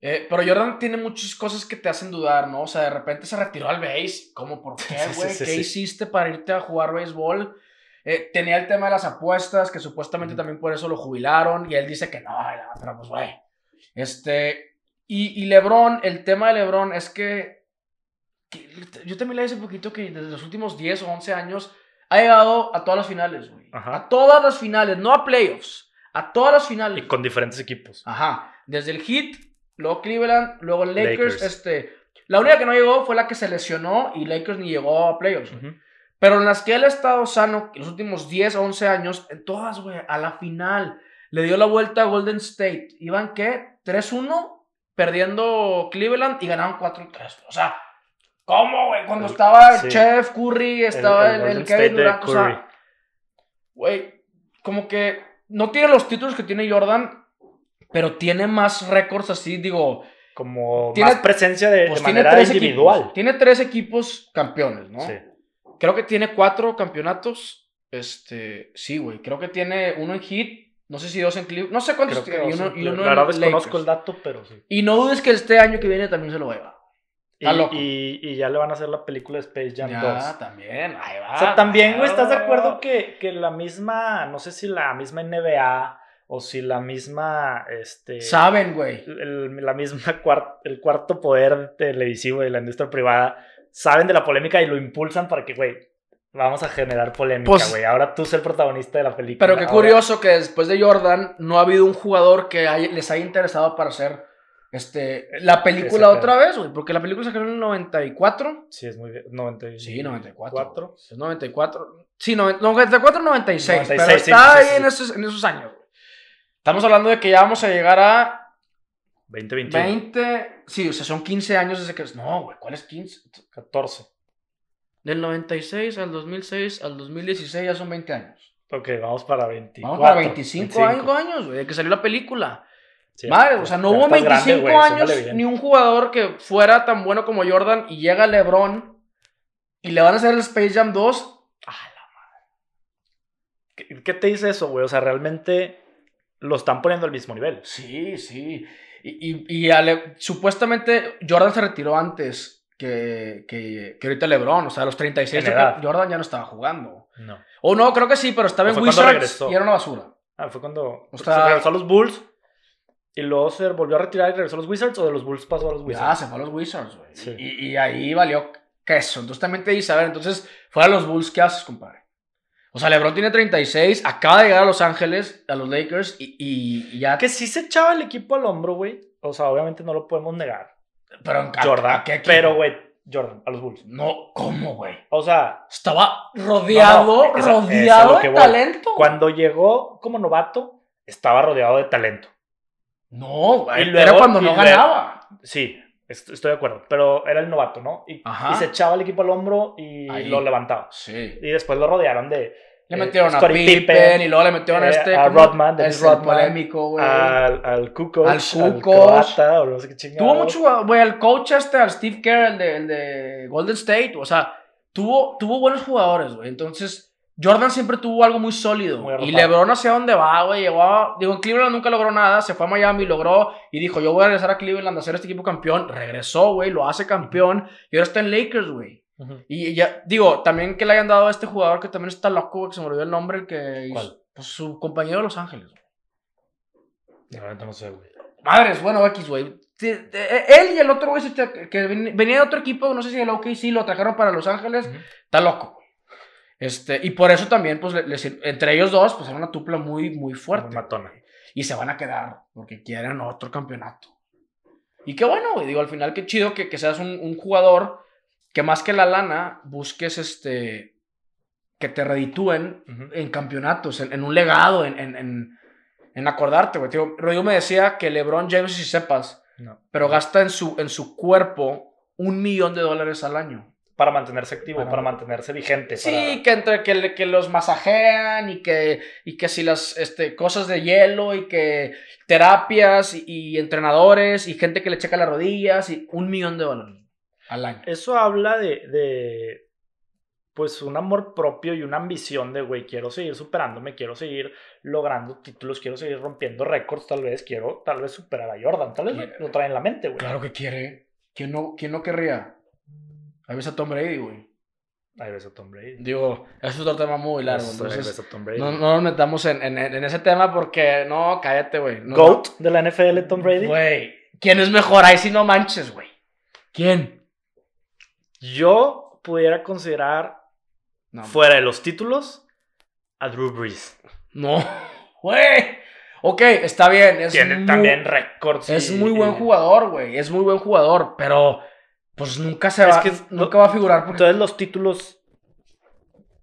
Speaker 3: eh, pero Jordan tiene muchas cosas que te hacen dudar, ¿no? O sea, de repente se retiró al base, ¿cómo? ¿Por qué,
Speaker 2: Sí, sí,
Speaker 3: güey?
Speaker 2: sí,
Speaker 3: ¿Qué
Speaker 2: sí.
Speaker 3: hiciste para irte a jugar béisbol? Eh, tenía el tema de las apuestas, que supuestamente
Speaker 2: Ujú.
Speaker 3: también por eso lo jubilaron, y él dice que no, no, pero pues, güey. Este, y, y LeBron, el tema de LeBron es que, que yo también leí hace poquito que desde los últimos 10 o 11 años ha llegado a todas las finales, güey. A todas las finales, no a playoffs, a todas las finales.
Speaker 2: Y con diferentes equipos.
Speaker 3: Ajá, desde el Heat, luego Cleveland, luego Lakers,
Speaker 2: Lakers.
Speaker 3: este... La única que no llegó fue la que se lesionó y Lakers ni llegó a playoffs. güey.
Speaker 2: Ujú.
Speaker 3: Pero en las que él ha estado sano los últimos 10 o 11 años, en todas, güey, a la final. Le dio la vuelta a Golden State. ¿Iban qué? 3-1, perdiendo Cleveland y ganaron 4-3. O sea, ¿cómo, güey? Cuando
Speaker 2: El-
Speaker 3: estaba el
Speaker 2: sí.
Speaker 3: Chef Curry, estaba el, el,
Speaker 2: Golden
Speaker 3: Kevin Durant. O sea, güey, como que no tiene los títulos que tiene Jordan, pero tiene más récords así, digo.
Speaker 2: Como
Speaker 3: Tiene-
Speaker 2: más presencia de,
Speaker 3: Pues
Speaker 2: de
Speaker 3: tiene
Speaker 2: manera
Speaker 3: tres
Speaker 2: individual.
Speaker 3: Equipos, tiene tres equipos campeones, ¿no?
Speaker 2: Sí.
Speaker 3: Creo que tiene cuatro campeonatos. Este, sí, güey. Creo que tiene uno en Heat. No sé si dos en Cleveland. No sé cuántos tiene. Y uno,
Speaker 2: en
Speaker 3: y uno
Speaker 2: la verdad
Speaker 3: en
Speaker 2: desconozco el dato, pero sí.
Speaker 3: Y no dudes que este año que viene también se lo va a llevar.
Speaker 2: Y, ya le van a hacer la película de Space Jam
Speaker 3: Ya,
Speaker 2: 2.
Speaker 3: también. Ahí va.
Speaker 2: O sea, también, güey, ¿estás de acuerdo que, que la misma, no sé si la misma NBA o si la misma, este...
Speaker 3: Saben, güey.
Speaker 2: la misma cuar- el cuarto poder televisivo de la industria privada saben de la polémica y lo impulsan para que, güey, vamos a generar polémica,
Speaker 3: Pues-
Speaker 2: güey. Ahora tú ser el protagonista de la película.
Speaker 3: Pero qué
Speaker 2: Ahora-
Speaker 3: curioso que después de Jordan no ha habido un jugador que les haya interesado para hacer este, la película otra vez, güey. Porque la película se creó en el 94.
Speaker 2: Sí, es muy bien. 90
Speaker 3: Sí, 94.
Speaker 2: Cuatro.
Speaker 3: Es 94. Sí, noven- 94, 96.
Speaker 2: 96,
Speaker 3: pero está
Speaker 2: sí,
Speaker 3: ahí
Speaker 2: sí,
Speaker 3: En, esos, en esos años, güey. Estamos hablando de que ya vamos a llegar a
Speaker 2: 20, 21.
Speaker 3: 20. Sí, o sea, son 15 años desde que. No, güey, ¿cuál es 15?
Speaker 2: 14.
Speaker 3: Del 96 al 2006 al 2016 ya son 20 años.
Speaker 2: Ok, vamos para 24.
Speaker 3: Vamos para 25, años, güey, de que salió la película.
Speaker 2: Sí,
Speaker 3: Madre,
Speaker 2: ya-
Speaker 3: o sea, no hubo
Speaker 2: estás
Speaker 3: 25
Speaker 2: grande, güey,
Speaker 3: años ni un jugador que fuera tan bueno como Jordan y llega LeBron y le van a hacer el Space Jam 2.
Speaker 2: ¿Qué, qué te dice eso, güey? O sea, realmente lo están poniendo al mismo nivel.
Speaker 3: Sí, sí. Y, y, y ale- supuestamente Jordan se retiró antes que, que, que ahorita LeBron. O sea, a los 36
Speaker 2: En
Speaker 3: yo
Speaker 2: edad.
Speaker 3: creo- Jordan ya no estaba jugando.
Speaker 2: No.
Speaker 3: O no, creo que sí, pero estaba
Speaker 2: ¿O
Speaker 3: en Wizards y era una basura.
Speaker 2: Ah, fue cuando
Speaker 3: O
Speaker 2: se regresó a los Bulls y luego se volvió a retirar y regresó a los Wizards o de los Bulls pasó a los Wizards.
Speaker 3: se fue a los Wizards, güey.
Speaker 2: Sí.
Speaker 3: Y, y ahí valió queso. Entonces también te dice, a ver, entonces, fuera los Bulls, ¿qué haces, compadre? O sea, LeBron tiene 36, acaba de llegar a Los Ángeles, a los Lakers, y, y- y ya...
Speaker 2: Que sí se echaba el equipo al hombro, güey. O sea, obviamente no lo podemos negar.
Speaker 3: Pero, ¿a-
Speaker 2: Jordan.
Speaker 3: a qué
Speaker 2: pero, güey, Jordan a los Bulls.
Speaker 3: No, ¿cómo, güey?
Speaker 2: O sea,
Speaker 3: Estaba rodeado,
Speaker 2: No, no, esa- es
Speaker 3: rodeado
Speaker 2: lo que
Speaker 3: de talento.
Speaker 2: cuando llegó como novato, estaba rodeado de talento.
Speaker 3: No, era cuando no
Speaker 2: luego-
Speaker 3: ganaba.
Speaker 2: Sí, est- estoy de acuerdo. Pero era el novato, ¿no? Y, se echaba el equipo al hombro y
Speaker 3: Ahí.
Speaker 2: lo levantaba.
Speaker 3: Sí.
Speaker 2: Y después lo rodearon de
Speaker 3: Le
Speaker 2: Eh,
Speaker 3: metieron a Pippen,
Speaker 2: Pippen,
Speaker 3: y luego le metieron a
Speaker 2: eh,
Speaker 3: este.
Speaker 2: a. Rodman, Dennis
Speaker 3: Ese
Speaker 2: Rodman,
Speaker 3: polémico, güey.
Speaker 2: al, al Kukoc,
Speaker 3: Al
Speaker 2: al,
Speaker 3: Kukoc.
Speaker 2: croata, o no sé qué chingados.
Speaker 3: Tuvo mucho, güey, el coach este, al Steve Kerr, el de, el de Golden State, o sea, tuvo, tuvo buenos jugadores, güey. Entonces, Jordan siempre tuvo algo muy sólido.
Speaker 2: Muy
Speaker 3: y. LeBron hacia dónde va, güey. Llegó a- digo, en Cleveland nunca logró nada, se fue a Miami, logró y dijo, yo voy a regresar a Cleveland a hacer este equipo campeón. Regresó, güey, lo hace campeón y ahora está en Lakers, güey. Y ya, digo, también que le hayan dado a este jugador que también está loco, güey, que se me olvidó el nombre, el que hizo-
Speaker 2: ¿Cuál?
Speaker 3: pues su compañero de Los Ángeles. güey.
Speaker 2: Verdad no sé, güey.
Speaker 3: Madres, bueno, X, güey. Te- Él y el otro güey que ven- venía de otro equipo, no sé si el OKC lo trajeron para Los Ángeles, está loco. Este, y por eso también, pues, le- entre ellos dos, pues era una tupla muy, muy fuerte.
Speaker 2: Muy matona.
Speaker 3: Y se van a quedar, porque quieren otro campeonato. Y qué bueno, güey. Digo, al final, qué chido que, que seas un, un jugador que más que la lana, busques este. que te reditúen en campeonatos, en, en un legado, en, en, en, acordarte, güey. Tío, Rodrigo me decía que LeBron James, si sepas,
Speaker 2: No.
Speaker 3: pero gasta en su, en su cuerpo un millón de dólares al año.
Speaker 2: Para mantenerse activo,
Speaker 3: Para-
Speaker 2: para, mantenerse vigente.
Speaker 3: Sí, que entre que, que los masajean y que, y que si las este, cosas de hielo y que terapias y, y entrenadores y gente que le checa las rodillas y un millón de dólares al año.
Speaker 2: Eso habla de, de, pues, un amor propio y una ambición de, güey, quiero seguir superándome, quiero seguir logrando títulos, quiero seguir rompiendo récords, tal vez, quiero, tal vez superar a Jordan, tal vez
Speaker 3: Quiere.
Speaker 2: lo trae en la mente, güey.
Speaker 3: Claro que quiere. ¿Quién no, quién no querría? Ahí ves a Tom Brady, güey.
Speaker 2: Ahí ves a Tom Brady.
Speaker 3: Digo, eso es otro tema muy largo.
Speaker 2: Ahí ves
Speaker 3: Entonces,
Speaker 2: a Tom Brady.
Speaker 3: no, no nos metamos en, en- en ese tema porque no, cállate, güey. No,
Speaker 2: GOAT de la NFL, Tom Brady.
Speaker 3: Güey, ¿quién es mejor? Ahí sí no manches, güey. ¿Quién?
Speaker 2: Yo pudiera considerar,
Speaker 3: No,
Speaker 2: fuera de los títulos, a Drew Brees.
Speaker 3: No, güey. Ok, está bien. Es
Speaker 2: Tiene
Speaker 3: muy,
Speaker 2: también récords.
Speaker 3: Es muy buen jugador, güey. Es muy buen jugador, pero pues nunca se
Speaker 2: Es
Speaker 3: va,
Speaker 2: que
Speaker 3: nunca va a figurar porque
Speaker 2: Entonces los títulos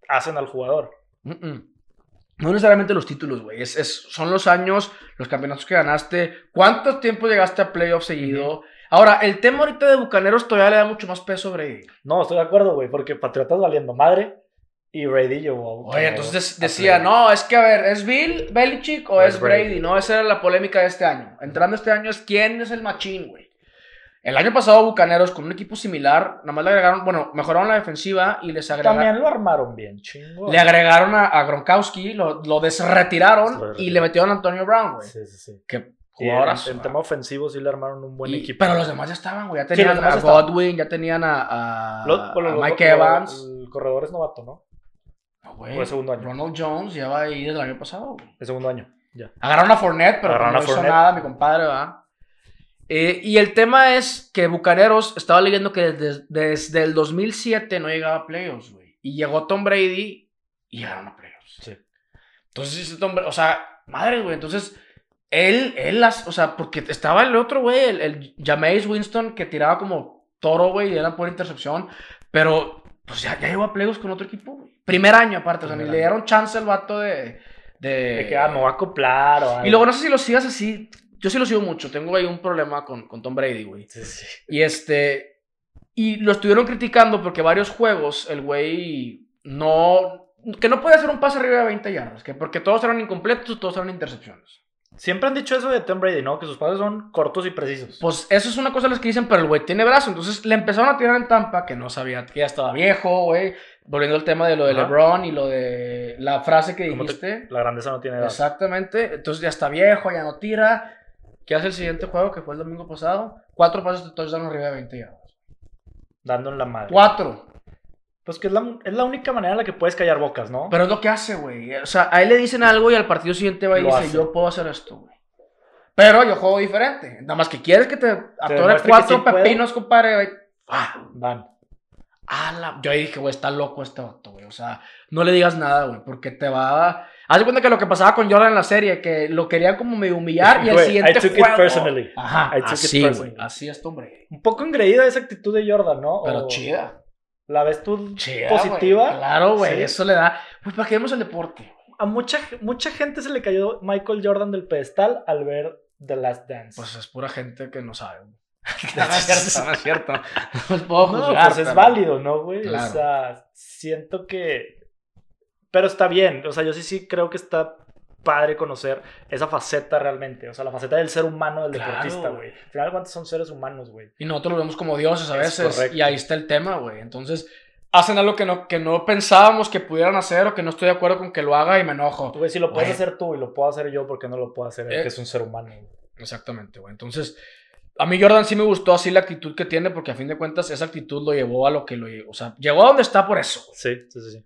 Speaker 2: hacen al jugador.
Speaker 3: No necesariamente los títulos, güey. Es, es- son los años, los campeonatos que ganaste. ¿Cuánto tiempo llegaste a playoff seguido? Ahora, el tema ahorita de Bucaneros todavía le da mucho más peso a Brady.
Speaker 2: No, estoy de acuerdo, güey, porque Patriotas valiendo madre y Brady llevó.
Speaker 3: Oye, entonces decía, no, es que a ver, ¿es Bill Belichick o es Brady?
Speaker 2: Brady.
Speaker 3: No, esa era la polémica de este año. Entrando este año es quién es el machín, güey. El año pasado Bucaneros con un equipo similar, nada más le agregaron, bueno, mejoraron la defensiva y les agregaron...
Speaker 2: También lo armaron bien, chingo.
Speaker 3: Le agregaron a, a Gronkowski, lo, lo desretiraron
Speaker 2: Lo
Speaker 3: y le metieron a Antonio Brown, güey.
Speaker 2: Sí, sí, sí.
Speaker 3: Que
Speaker 2: Y en, tema ofensivo sí le armaron un buen
Speaker 3: Y-
Speaker 2: equipo.
Speaker 3: Pero los demás ya estaban, güey. Ya
Speaker 2: Sí,
Speaker 3: tenían
Speaker 2: demás
Speaker 3: a
Speaker 2: estaban.
Speaker 3: Godwin, ya tenían a, a-
Speaker 2: Los- bueno,
Speaker 3: a
Speaker 2: los-
Speaker 3: Mike
Speaker 2: los-
Speaker 3: Evans.
Speaker 2: El corredor es novato, ¿no?
Speaker 3: No, güey.
Speaker 2: Fue segundo año.
Speaker 3: Ronald Jones lleva ahí desde el año pasado, güey.
Speaker 2: El segundo año. Ya.
Speaker 3: Agarraron a Fournette, pero
Speaker 2: Agarraron
Speaker 3: no
Speaker 2: a
Speaker 3: hizo nada, mi compadre, ¿verdad? Eh, y el tema es que Bucaneros, estaba leyendo que desde, desde el 2007 no llegaba a playoffs, güey. Y llegó Tom Brady y llegaron a playoffs.
Speaker 2: Sí.
Speaker 3: Entonces, Tom Brady, o sea, madre, güey. Entonces, él, él, las, o sea, porque estaba el otro, güey, el, el Jameis Winston que tiraba como toro, güey, y era por intercepción. Pero, pues ya, ya llegó a playoffs con otro equipo, güey. Primer año, aparte, o sea, ni
Speaker 2: Primer
Speaker 3: le dieron chance al vato de. de...
Speaker 2: De que ah, me voy a acoplar o algo.
Speaker 3: Y luego no sé si lo sigas así. Yo sí lo sigo mucho. Tengo ahí un problema con, con Tom Brady, güey.
Speaker 2: Sí, sí.
Speaker 3: Y este. Y lo estuvieron criticando porque varios juegos el güey no. Que no puede hacer un pase arriba de 20 yardas. Que porque todos eran incompletos, todos eran intercepciones.
Speaker 2: Siempre han dicho eso de Tom Brady, ¿no? Que sus pases son cortos y precisos.
Speaker 3: Pues eso es una cosa de las que dicen, pero el güey tiene brazo. Entonces le empezaron a tirar en Tampa, que no sabía que ya estaba viejo, güey. Volviendo al tema de lo de
Speaker 2: Ajá.
Speaker 3: LeBron y lo de la frase que
Speaker 2: Como te-
Speaker 3: dijiste.
Speaker 2: La grandeza no tiene edad.
Speaker 3: Exactamente. Entonces ya está viejo, ya no tira. ¿Qué hace el siguiente juego que fue el domingo pasado? Cuatro pases de touchdown arriba de 20 yardas.
Speaker 2: Dando en la madre.
Speaker 3: Cuatro.
Speaker 2: Pues que es la, es la única manera en la que puedes callar bocas, ¿no?
Speaker 3: Pero es lo que hace, güey. O sea, a él le dicen algo y al partido siguiente va y
Speaker 2: Lo
Speaker 3: dice,
Speaker 2: hace.
Speaker 3: yo puedo hacer esto, güey. Pero yo juego diferente. Nada más que quieres que te atore
Speaker 2: que
Speaker 3: cuatro
Speaker 2: sí puede.
Speaker 3: pepinos, compadre. güey. Ah,
Speaker 2: Van.
Speaker 3: a la- Yo ahí dije, güey, está loco este vato, güey. O sea, no le digas nada, güey, porque te va a... Haz de cuenta que lo que pasaba con Jordan en la serie, que lo querían como medio humillar y el siguiente
Speaker 2: I took
Speaker 3: juego...
Speaker 2: it personally.
Speaker 3: Ajá,
Speaker 2: I took
Speaker 3: así, güey.
Speaker 2: personally.
Speaker 3: Así es, hombre.
Speaker 2: Un poco engreída esa actitud de Jordan, ¿no?
Speaker 3: Pero
Speaker 2: O-
Speaker 3: chida.
Speaker 2: ¿La ves tú
Speaker 3: Chida,
Speaker 2: positiva?
Speaker 3: Claro, güey.
Speaker 2: Sí.
Speaker 3: Eso le da... Pues para que vemos el deporte.
Speaker 2: A mucha, mucha gente se le cayó Michael Jordan del pedestal al ver The Last Dance.
Speaker 3: Pues es pura gente que no sabe. no es cierto, no es cierto. No puedo
Speaker 2: no, pues es
Speaker 3: pero-
Speaker 2: válido, ¿no, güey?
Speaker 3: Claro.
Speaker 2: O sea, siento que... Pero está bien, o sea, yo sí, sí creo que está padre conocer esa faceta realmente, o sea, la faceta del ser humano del
Speaker 3: Claro,
Speaker 2: deportista,
Speaker 3: güey.
Speaker 2: Al final, de cuentas son seres humanos, güey.
Speaker 3: Y nosotros lo vemos como dioses a
Speaker 2: Es
Speaker 3: veces.
Speaker 2: correcto.
Speaker 3: Y ahí está el tema, güey. Entonces, hacen algo que no, que no pensábamos que pudieran hacer o que no estoy de acuerdo con que lo haga y me enojo.
Speaker 2: Güey, si lo puedes hacer tú y lo puedo hacer yo, ¿por qué no lo puedo hacer él,
Speaker 3: Eh.
Speaker 2: que es un ser humano?
Speaker 3: Exactamente, güey. Entonces, a mí Jordan sí me gustó así la actitud que tiene porque a fin de cuentas esa actitud lo llevó a lo que lo llevó. O sea, llegó a donde está por eso.
Speaker 2: Sí, sí, sí. sí.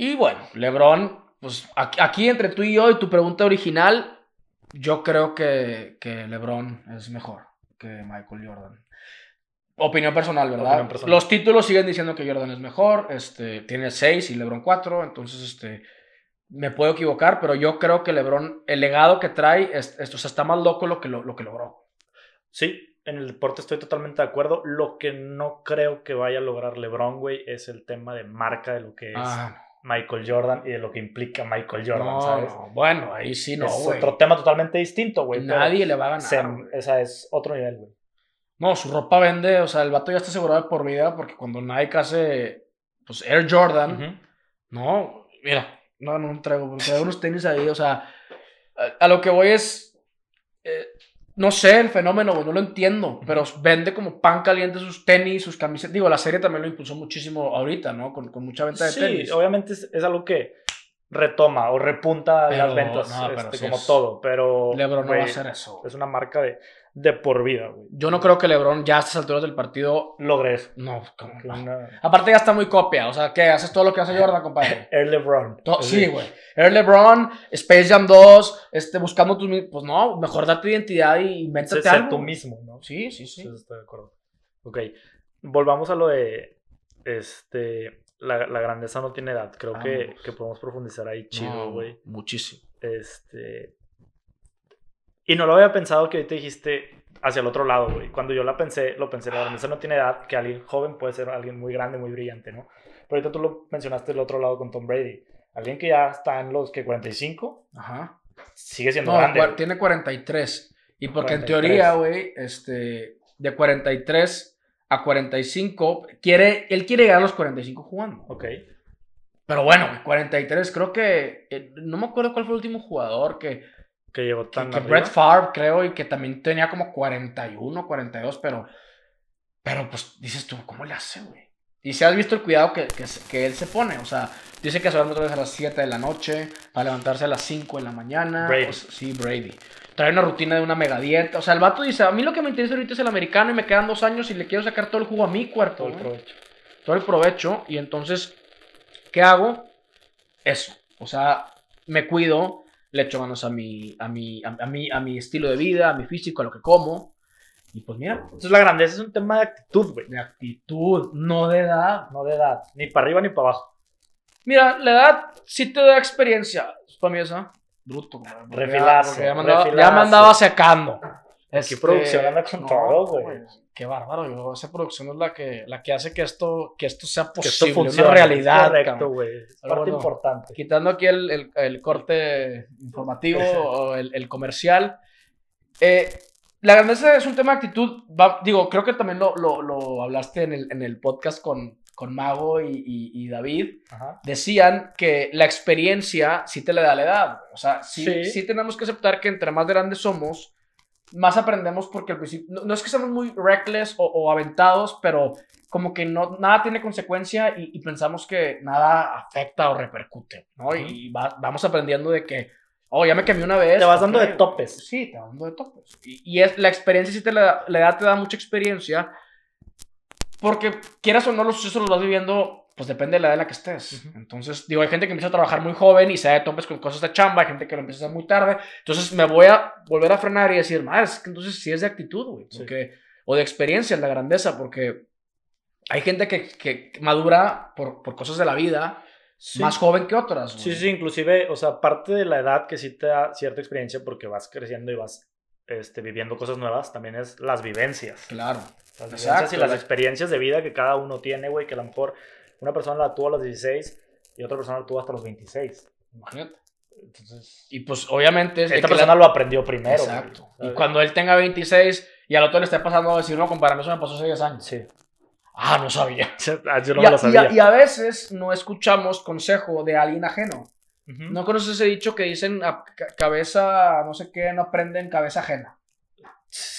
Speaker 3: Y bueno, LeBron, pues aquí, aquí entre tú y yo y tu pregunta original, yo creo que, que LeBron es mejor que Michael Jordan. Opinión personal, ¿verdad?
Speaker 2: Opinión personal.
Speaker 3: Los títulos siguen diciendo que Jordan es mejor, este, tiene 6 y LeBron 4, entonces este, me puedo equivocar, pero yo creo que LeBron, el legado que trae, es, esto, o sea, está más loco lo que, lo, lo que logró.
Speaker 2: Sí, en el deporte estoy totalmente de acuerdo. Lo que no creo que vaya a lograr LeBron, güey, es el tema de marca de lo que es
Speaker 3: Ah,
Speaker 2: Michael Jordan y de lo que implica Michael Jordan,
Speaker 3: no,
Speaker 2: ¿sabes?
Speaker 3: no, bueno, ahí sí no,
Speaker 2: es otro tema totalmente distinto, güey.
Speaker 3: Nadie le va a ganar.
Speaker 2: se- esa es otro nivel, güey.
Speaker 3: No, su ropa vende, o sea, el vato ya está asegurado de por vida porque cuando Nike hace, pues, Air Jordan, no, mira, no, no traigo, traigo unos tenis ahí, o sea, a, a lo que voy es, no sé el fenómeno, no lo entiendo, pero vende como pan caliente sus tenis, sus camisetas, digo, la serie también lo impulsó muchísimo ahorita, ¿no? Con, con mucha venta de
Speaker 2: Sí,
Speaker 3: tenis.
Speaker 2: obviamente es, es algo que retoma o repunta
Speaker 3: Pero,
Speaker 2: las ventas,
Speaker 3: no,
Speaker 2: este,
Speaker 3: sí
Speaker 2: como
Speaker 3: es-
Speaker 2: todo, pero
Speaker 3: LeBron no va a hacer eso.
Speaker 2: es una marca de, de por vida, güey.
Speaker 3: Yo no creo que LeBron ya a estas alturas del partido,
Speaker 2: Logré eso.
Speaker 3: no, como
Speaker 2: Que
Speaker 3: no. Aparte ya está muy copia, o sea, ¿qué? ¿Haces todo lo que hace Jordan, compadre?
Speaker 2: Air LeBron.
Speaker 3: To- sí, güey. Air LeBron, Space Jam 2, este, buscando tus... Pues no, mejor date identidad y invéntate
Speaker 2: Ser- ser
Speaker 3: algo.
Speaker 2: tú mismo, ¿no?
Speaker 3: Sí, sí, sí.
Speaker 2: Sí, estoy de acuerdo. Ok, volvamos a lo de este la, la grandeza no tiene edad. Creo que,
Speaker 3: Vamos.
Speaker 2: que podemos profundizar ahí chido,
Speaker 3: No,
Speaker 2: güey.
Speaker 3: Muchísimo.
Speaker 2: Este. Y no lo había pensado que ahorita dijiste hacia el otro lado, güey. Cuando yo la pensé, lo pensé, la grandeza no tiene edad, que alguien joven puede ser alguien muy grande, muy brillante, ¿no? Pero ahorita tú lo mencionaste del otro lado con Tom Brady. Alguien que ya está en los que 45
Speaker 3: Ajá.
Speaker 2: sigue siendo
Speaker 3: No,
Speaker 2: grande.
Speaker 3: tiene 43. Y porque
Speaker 2: 43.
Speaker 3: en teoría, güey, este, de 43 a 45, quiere, él quiere llegar a los 45 jugando.
Speaker 2: Ok.
Speaker 3: Pero bueno, güey, 43, creo que, eh, no me acuerdo cuál fue el último jugador que,
Speaker 2: Que llegó
Speaker 3: que,
Speaker 2: tan
Speaker 3: que
Speaker 2: arriba.
Speaker 3: Brett Favre, creo, y que también tenía como 41, 42, pero, pero pues dices tú, ¿cómo le hace, güey? Y si has visto el cuidado que, que, que él se pone, o sea, dice que se duerme otra vez a las 7 de la noche, para levantarse a las 5 de la mañana.
Speaker 2: Brady.
Speaker 3: O sea, sí, Brady. Trae una rutina de una mega dieta. O sea, el vato dice, a mí lo que me interesa ahorita es el americano y me quedan dos años y le quiero sacar todo el jugo a mi cuerpo.
Speaker 2: Todo el provecho.
Speaker 3: todo el provecho y entonces, ¿qué hago? Eso. O sea, me cuido, le echo manos a mi, a mi, a, mi, a mi estilo de vida, a mi físico, a lo que como. Y pues mira,
Speaker 2: Entonces la grandeza es un tema de actitud, güey.
Speaker 3: de actitud, no de edad.
Speaker 2: No de edad. Ni para arriba ni para abajo.
Speaker 3: Mira, la edad sí te da experiencia. Es para mí esa. Bruto. ya-
Speaker 2: Refilazo,
Speaker 3: Ya, ya
Speaker 2: refilazo.
Speaker 3: me andaba secando.
Speaker 2: Aquí producción anda con todo, güey.
Speaker 3: Qué bárbaro, yo, esa producción es la que, la que hace que esto, que esto sea
Speaker 2: Que esto
Speaker 3: posible,
Speaker 2: funcione.
Speaker 3: una realidad.
Speaker 2: Correcto, güey. Es parte
Speaker 3: no.
Speaker 2: importante.
Speaker 3: Quitando aquí el, el- el corte informativo o el, el comercial. Eh, la grandeza es un tema de actitud. Va- digo, creo que también lo, lo- lo hablaste en el, en el podcast con, con Mago y, y- y David.
Speaker 2: Ajá.
Speaker 3: Decían que la experiencia sí te le da la edad. O sea, sí,
Speaker 2: Sí.
Speaker 3: sí tenemos que aceptar que entre más grandes somos, más aprendemos porque al principio. No, no es que seamos muy reckless o, o aventados, pero como que no, nada tiene consecuencia y, y pensamos que nada afecta o repercute, ¿no? Y va- vamos aprendiendo de que, oh, ya me quemé una vez.
Speaker 2: Te vas dando
Speaker 3: ok.
Speaker 2: de topes.
Speaker 3: Sí, te vas dando de topes. Y, y es, la experiencia sí te la, la edad te da mucha experiencia porque quieras o no los sucesos los vas viviendo, pues depende de la edad en la que estés. Entonces, digo, hay gente que empieza a trabajar muy joven y se da de topes con cosas de chamba, hay gente que lo empieza a hacer muy tarde. Entonces, me voy a volver a frenar y decir, madre, es que entonces sí es de actitud, güey.
Speaker 2: Sí.
Speaker 3: O de experiencia, la grandeza, porque hay gente que, que madura por, por cosas de la vida
Speaker 2: Sí.
Speaker 3: más joven que otras. güey.
Speaker 2: Sí, sí, inclusive, o sea, parte de la edad que sí te da cierta experiencia porque vas creciendo y vas este, viviendo cosas nuevas, también es las vivencias.
Speaker 3: Claro.
Speaker 2: Las vivencias
Speaker 3: Exacto,
Speaker 2: y las
Speaker 3: la-
Speaker 2: experiencias de vida que cada uno tiene, güey, que a lo mejor una persona la tuvo a los 16 y otra persona la tuvo hasta los 26.
Speaker 3: Imagínate.
Speaker 2: Entonces,
Speaker 3: Y pues obviamente es
Speaker 2: esta
Speaker 3: la-
Speaker 2: persona lo aprendió primero. güey,
Speaker 3: Exacto. Y cuando él tenga 26 y al otro le esté pasando a decir, no, compadre, eso me pasó hace 10 años.
Speaker 2: Sí.
Speaker 3: Ah, no sabía.
Speaker 2: Ah, Yo no
Speaker 3: y, a,
Speaker 2: lo
Speaker 3: y
Speaker 2: sabía.
Speaker 3: a- y a veces no escuchamos consejo de alguien ajeno. ¿No conoces ese dicho que dicen a ca- cabeza, no sé qué, no aprenden cabeza ajena?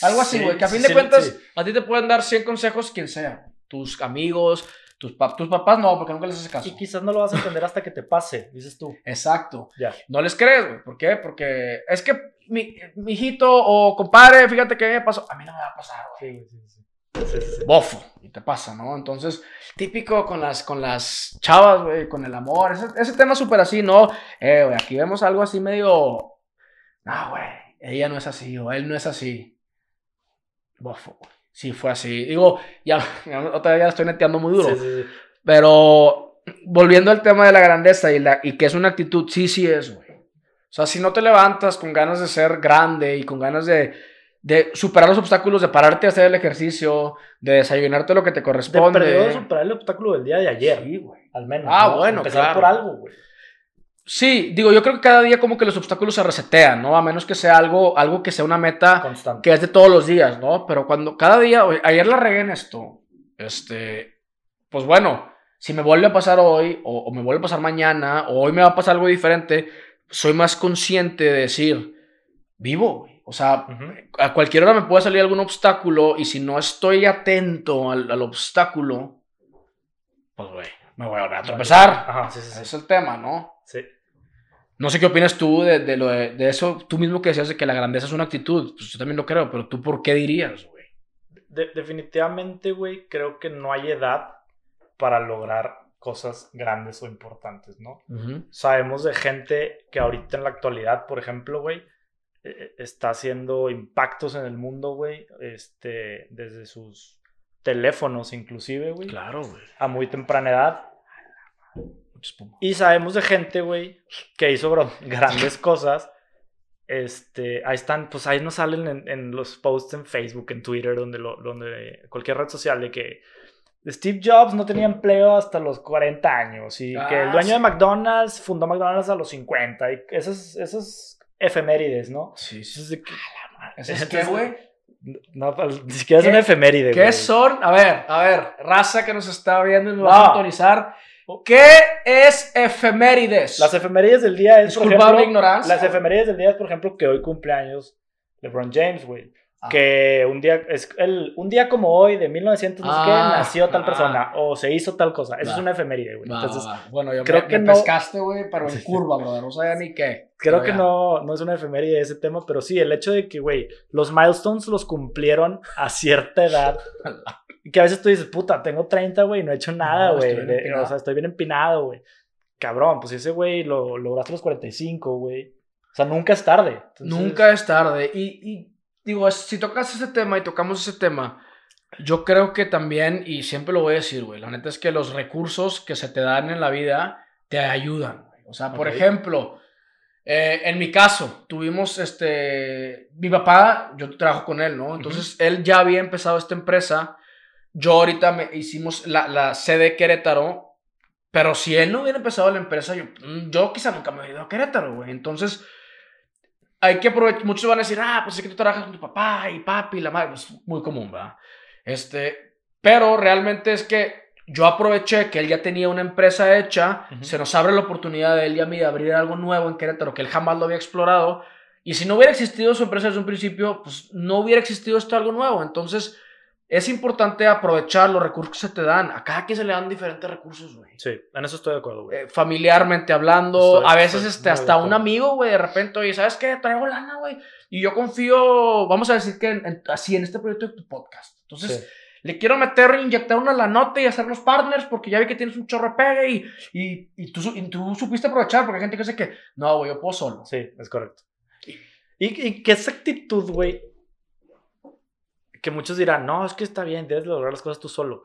Speaker 3: Algo así,
Speaker 2: Sí,
Speaker 3: güey, que a
Speaker 2: sí,
Speaker 3: fin de cuentas
Speaker 2: sí.
Speaker 3: a ti te pueden dar 100 consejos quien sea. Tus amigos, tus, pap- tus papás no, porque nunca les haces caso.
Speaker 2: Y quizás no lo vas a entender hasta que te pase, dices tú.
Speaker 3: Exacto.
Speaker 2: Ya.
Speaker 3: No les crees, güey. ¿Por qué? Porque es que mi, mi hijito o compadre, fíjate que me pasó. A mí no me va a pasar, güey.
Speaker 2: Sí, sí, sí. Sí, sí, sí.
Speaker 3: Bofo. Y te pasa, ¿no? Entonces, típico con las, con las chavas, güey, con el amor. Ese, ese tema súper así, ¿no? Eh, güey, aquí vemos algo así medio. No, güey. Ella no es así o él no es así. Bofo, güey. Sí, fue así. Digo, ya, ya otra vez ya estoy neteando muy duro.
Speaker 2: Sí, sí, sí.
Speaker 3: Pero volviendo al tema de la grandeza y, la, y que es una actitud, sí, sí es, güey. O sea, si no te levantas con ganas de ser grande y con ganas de, de superar los obstáculos, de pararte a hacer el ejercicio, de desayunarte lo que te
Speaker 2: De
Speaker 3: corresponde.
Speaker 2: perdido superar el obstáculo del día de ayer,
Speaker 3: Sí, güey.
Speaker 2: al menos.
Speaker 3: Ah,
Speaker 2: ¿no?
Speaker 3: bueno,
Speaker 2: Empezar
Speaker 3: claro.
Speaker 2: por algo, güey.
Speaker 3: Sí, digo, yo creo que cada día como que los obstáculos se resetean, ¿no? A menos que sea algo, algo que sea una meta
Speaker 2: Constante.
Speaker 3: que es de todos los días, ¿no? Pero cuando cada día, ayer la regué en esto, este, pues bueno, si me vuelve a pasar hoy, o, o me vuelve a pasar mañana, o hoy me va a pasar algo diferente, soy más consciente de decir, vivo. O sea, a cualquier hora me puede salir algún obstáculo, y si no estoy atento al, al obstáculo, pues, güey, me voy a volver a tropezar.
Speaker 2: Ajá, sí, sí,
Speaker 3: Ese
Speaker 2: sí.
Speaker 3: es el tema, ¿no?
Speaker 2: Sí.
Speaker 3: No sé qué opinas tú de, de lo de, de eso, tú mismo que decías de que la grandeza es una actitud, pues yo también lo creo, pero tú por qué dirías, güey?
Speaker 2: De- definitivamente, güey, creo que no hay edad para lograr cosas grandes o importantes, ¿no? Sabemos de gente que ahorita en la actualidad, por ejemplo, güey, eh, está haciendo impactos en el mundo, güey, este, desde sus teléfonos inclusive, güey,
Speaker 3: Claro, güey.
Speaker 2: a muy temprana edad.
Speaker 3: Espuma.
Speaker 2: Y sabemos de gente, güey, que hizo gro- grandes cosas. Este, ahí están, pues ahí nos salen en, en los posts en Facebook, en Twitter, donde, lo, donde cualquier red social de que Steve Jobs no tenía empleo hasta los 40 años y que el
Speaker 3: Ah,
Speaker 2: dueño
Speaker 3: sí.
Speaker 2: de McDonald's fundó McDonald's a los 50 y esas, esas efemérides, ¿no?
Speaker 3: Sí, sí.
Speaker 2: Entonces, de que-
Speaker 3: ¿Eso es qué, güey?
Speaker 2: No, pues, ni siquiera es
Speaker 3: ¿Qué-
Speaker 2: una efeméride,
Speaker 3: ¿Qué
Speaker 2: güey.
Speaker 3: son? A ver, a ver, raza que nos está viendo y nos va
Speaker 2: No.
Speaker 3: a sintonizar. ¿Qué es efemérides?
Speaker 2: Las efemérides del día es, por
Speaker 3: Disculpa mi
Speaker 2: ejemplo,
Speaker 3: ignorancia.
Speaker 2: Las efemérides del día es, por ejemplo, que hoy cumpleaños LeBron James, güey.
Speaker 3: Ah.
Speaker 2: Que un día, es el, un día como hoy, de 1900, no sé qué,
Speaker 3: Ah,
Speaker 2: nació tal
Speaker 3: ah.
Speaker 2: persona o se hizo tal cosa. Eso es una efeméride, güey. Entonces.
Speaker 3: Bueno, yo
Speaker 2: creo
Speaker 3: me,
Speaker 2: que
Speaker 3: me
Speaker 2: no-
Speaker 3: pescaste, güey, pero en curva, brother. No sabía ni qué.
Speaker 2: creo que
Speaker 3: ya.
Speaker 2: no, no es una efeméride ese tema, pero sí, el hecho de que, güey, los milestones los cumplieron a cierta edad. Y que a veces tú dices, puta, tengo 30, güey, no he hecho nada,
Speaker 3: No,
Speaker 2: güey.
Speaker 3: empinado.
Speaker 2: o sea, estoy bien empinado, güey. Cabrón, pues ese güey lo lograste a los 45, güey. O sea, nunca es tarde. Entonces,
Speaker 3: Nunca es tarde. Y, y digo, si tocas ese tema y tocamos ese tema, yo creo que también, y siempre lo voy a decir, güey, la neta es que los recursos que se te dan en la vida te ayudan, güey. O sea, por ejemplo, eh, en mi caso, tuvimos este. Mi papá, yo trabajo con él, ¿no? Entonces, él ya había empezado esta empresa. Yo ahorita me hicimos la, la sede Querétaro. Pero si él no hubiera empezado la empresa, yo, mm, yo quizá nunca me hubiera ido a Querétaro, güey. Entonces, hay que aprovechar. Muchos van a decir, ah, pues es que tú trabajas con tu papá y papi y la madre. Pues muy común, ¿verdad? Este, pero realmente es que yo aproveché que él ya tenía una empresa hecha, se nos abre la oportunidad de él y a mí de abrir algo nuevo en Querétaro que él jamás lo había explorado. Y si no hubiera existido su empresa desde un principio, pues no hubiera existido esto algo nuevo. Entonces, es importante aprovechar los recursos que se te dan. A cada quien se le dan diferentes recursos, güey.
Speaker 2: Sí, en eso estoy de acuerdo, güey.
Speaker 3: Eh, familiarmente hablando,
Speaker 2: Estoy-
Speaker 3: a veces este, hasta un amigo, güey, de repente, oye, ¿sabes qué? Traigo lana, güey. Y yo confío, vamos a decir que en- en- así en este proyecto de tu podcast. Entonces,
Speaker 2: Sí.
Speaker 3: le quiero meter, inyectar una la nota y hacernos partners porque ya vi que tienes un chorro de pegue y, y, y, tú, y tú supiste aprovechar porque hay gente que dice que, no, güey, yo puedo solo.
Speaker 2: Sí, es correcto. Y, y que esa actitud, güey, que muchos dirán, no, es que está bien, debes lograr las cosas tú solo.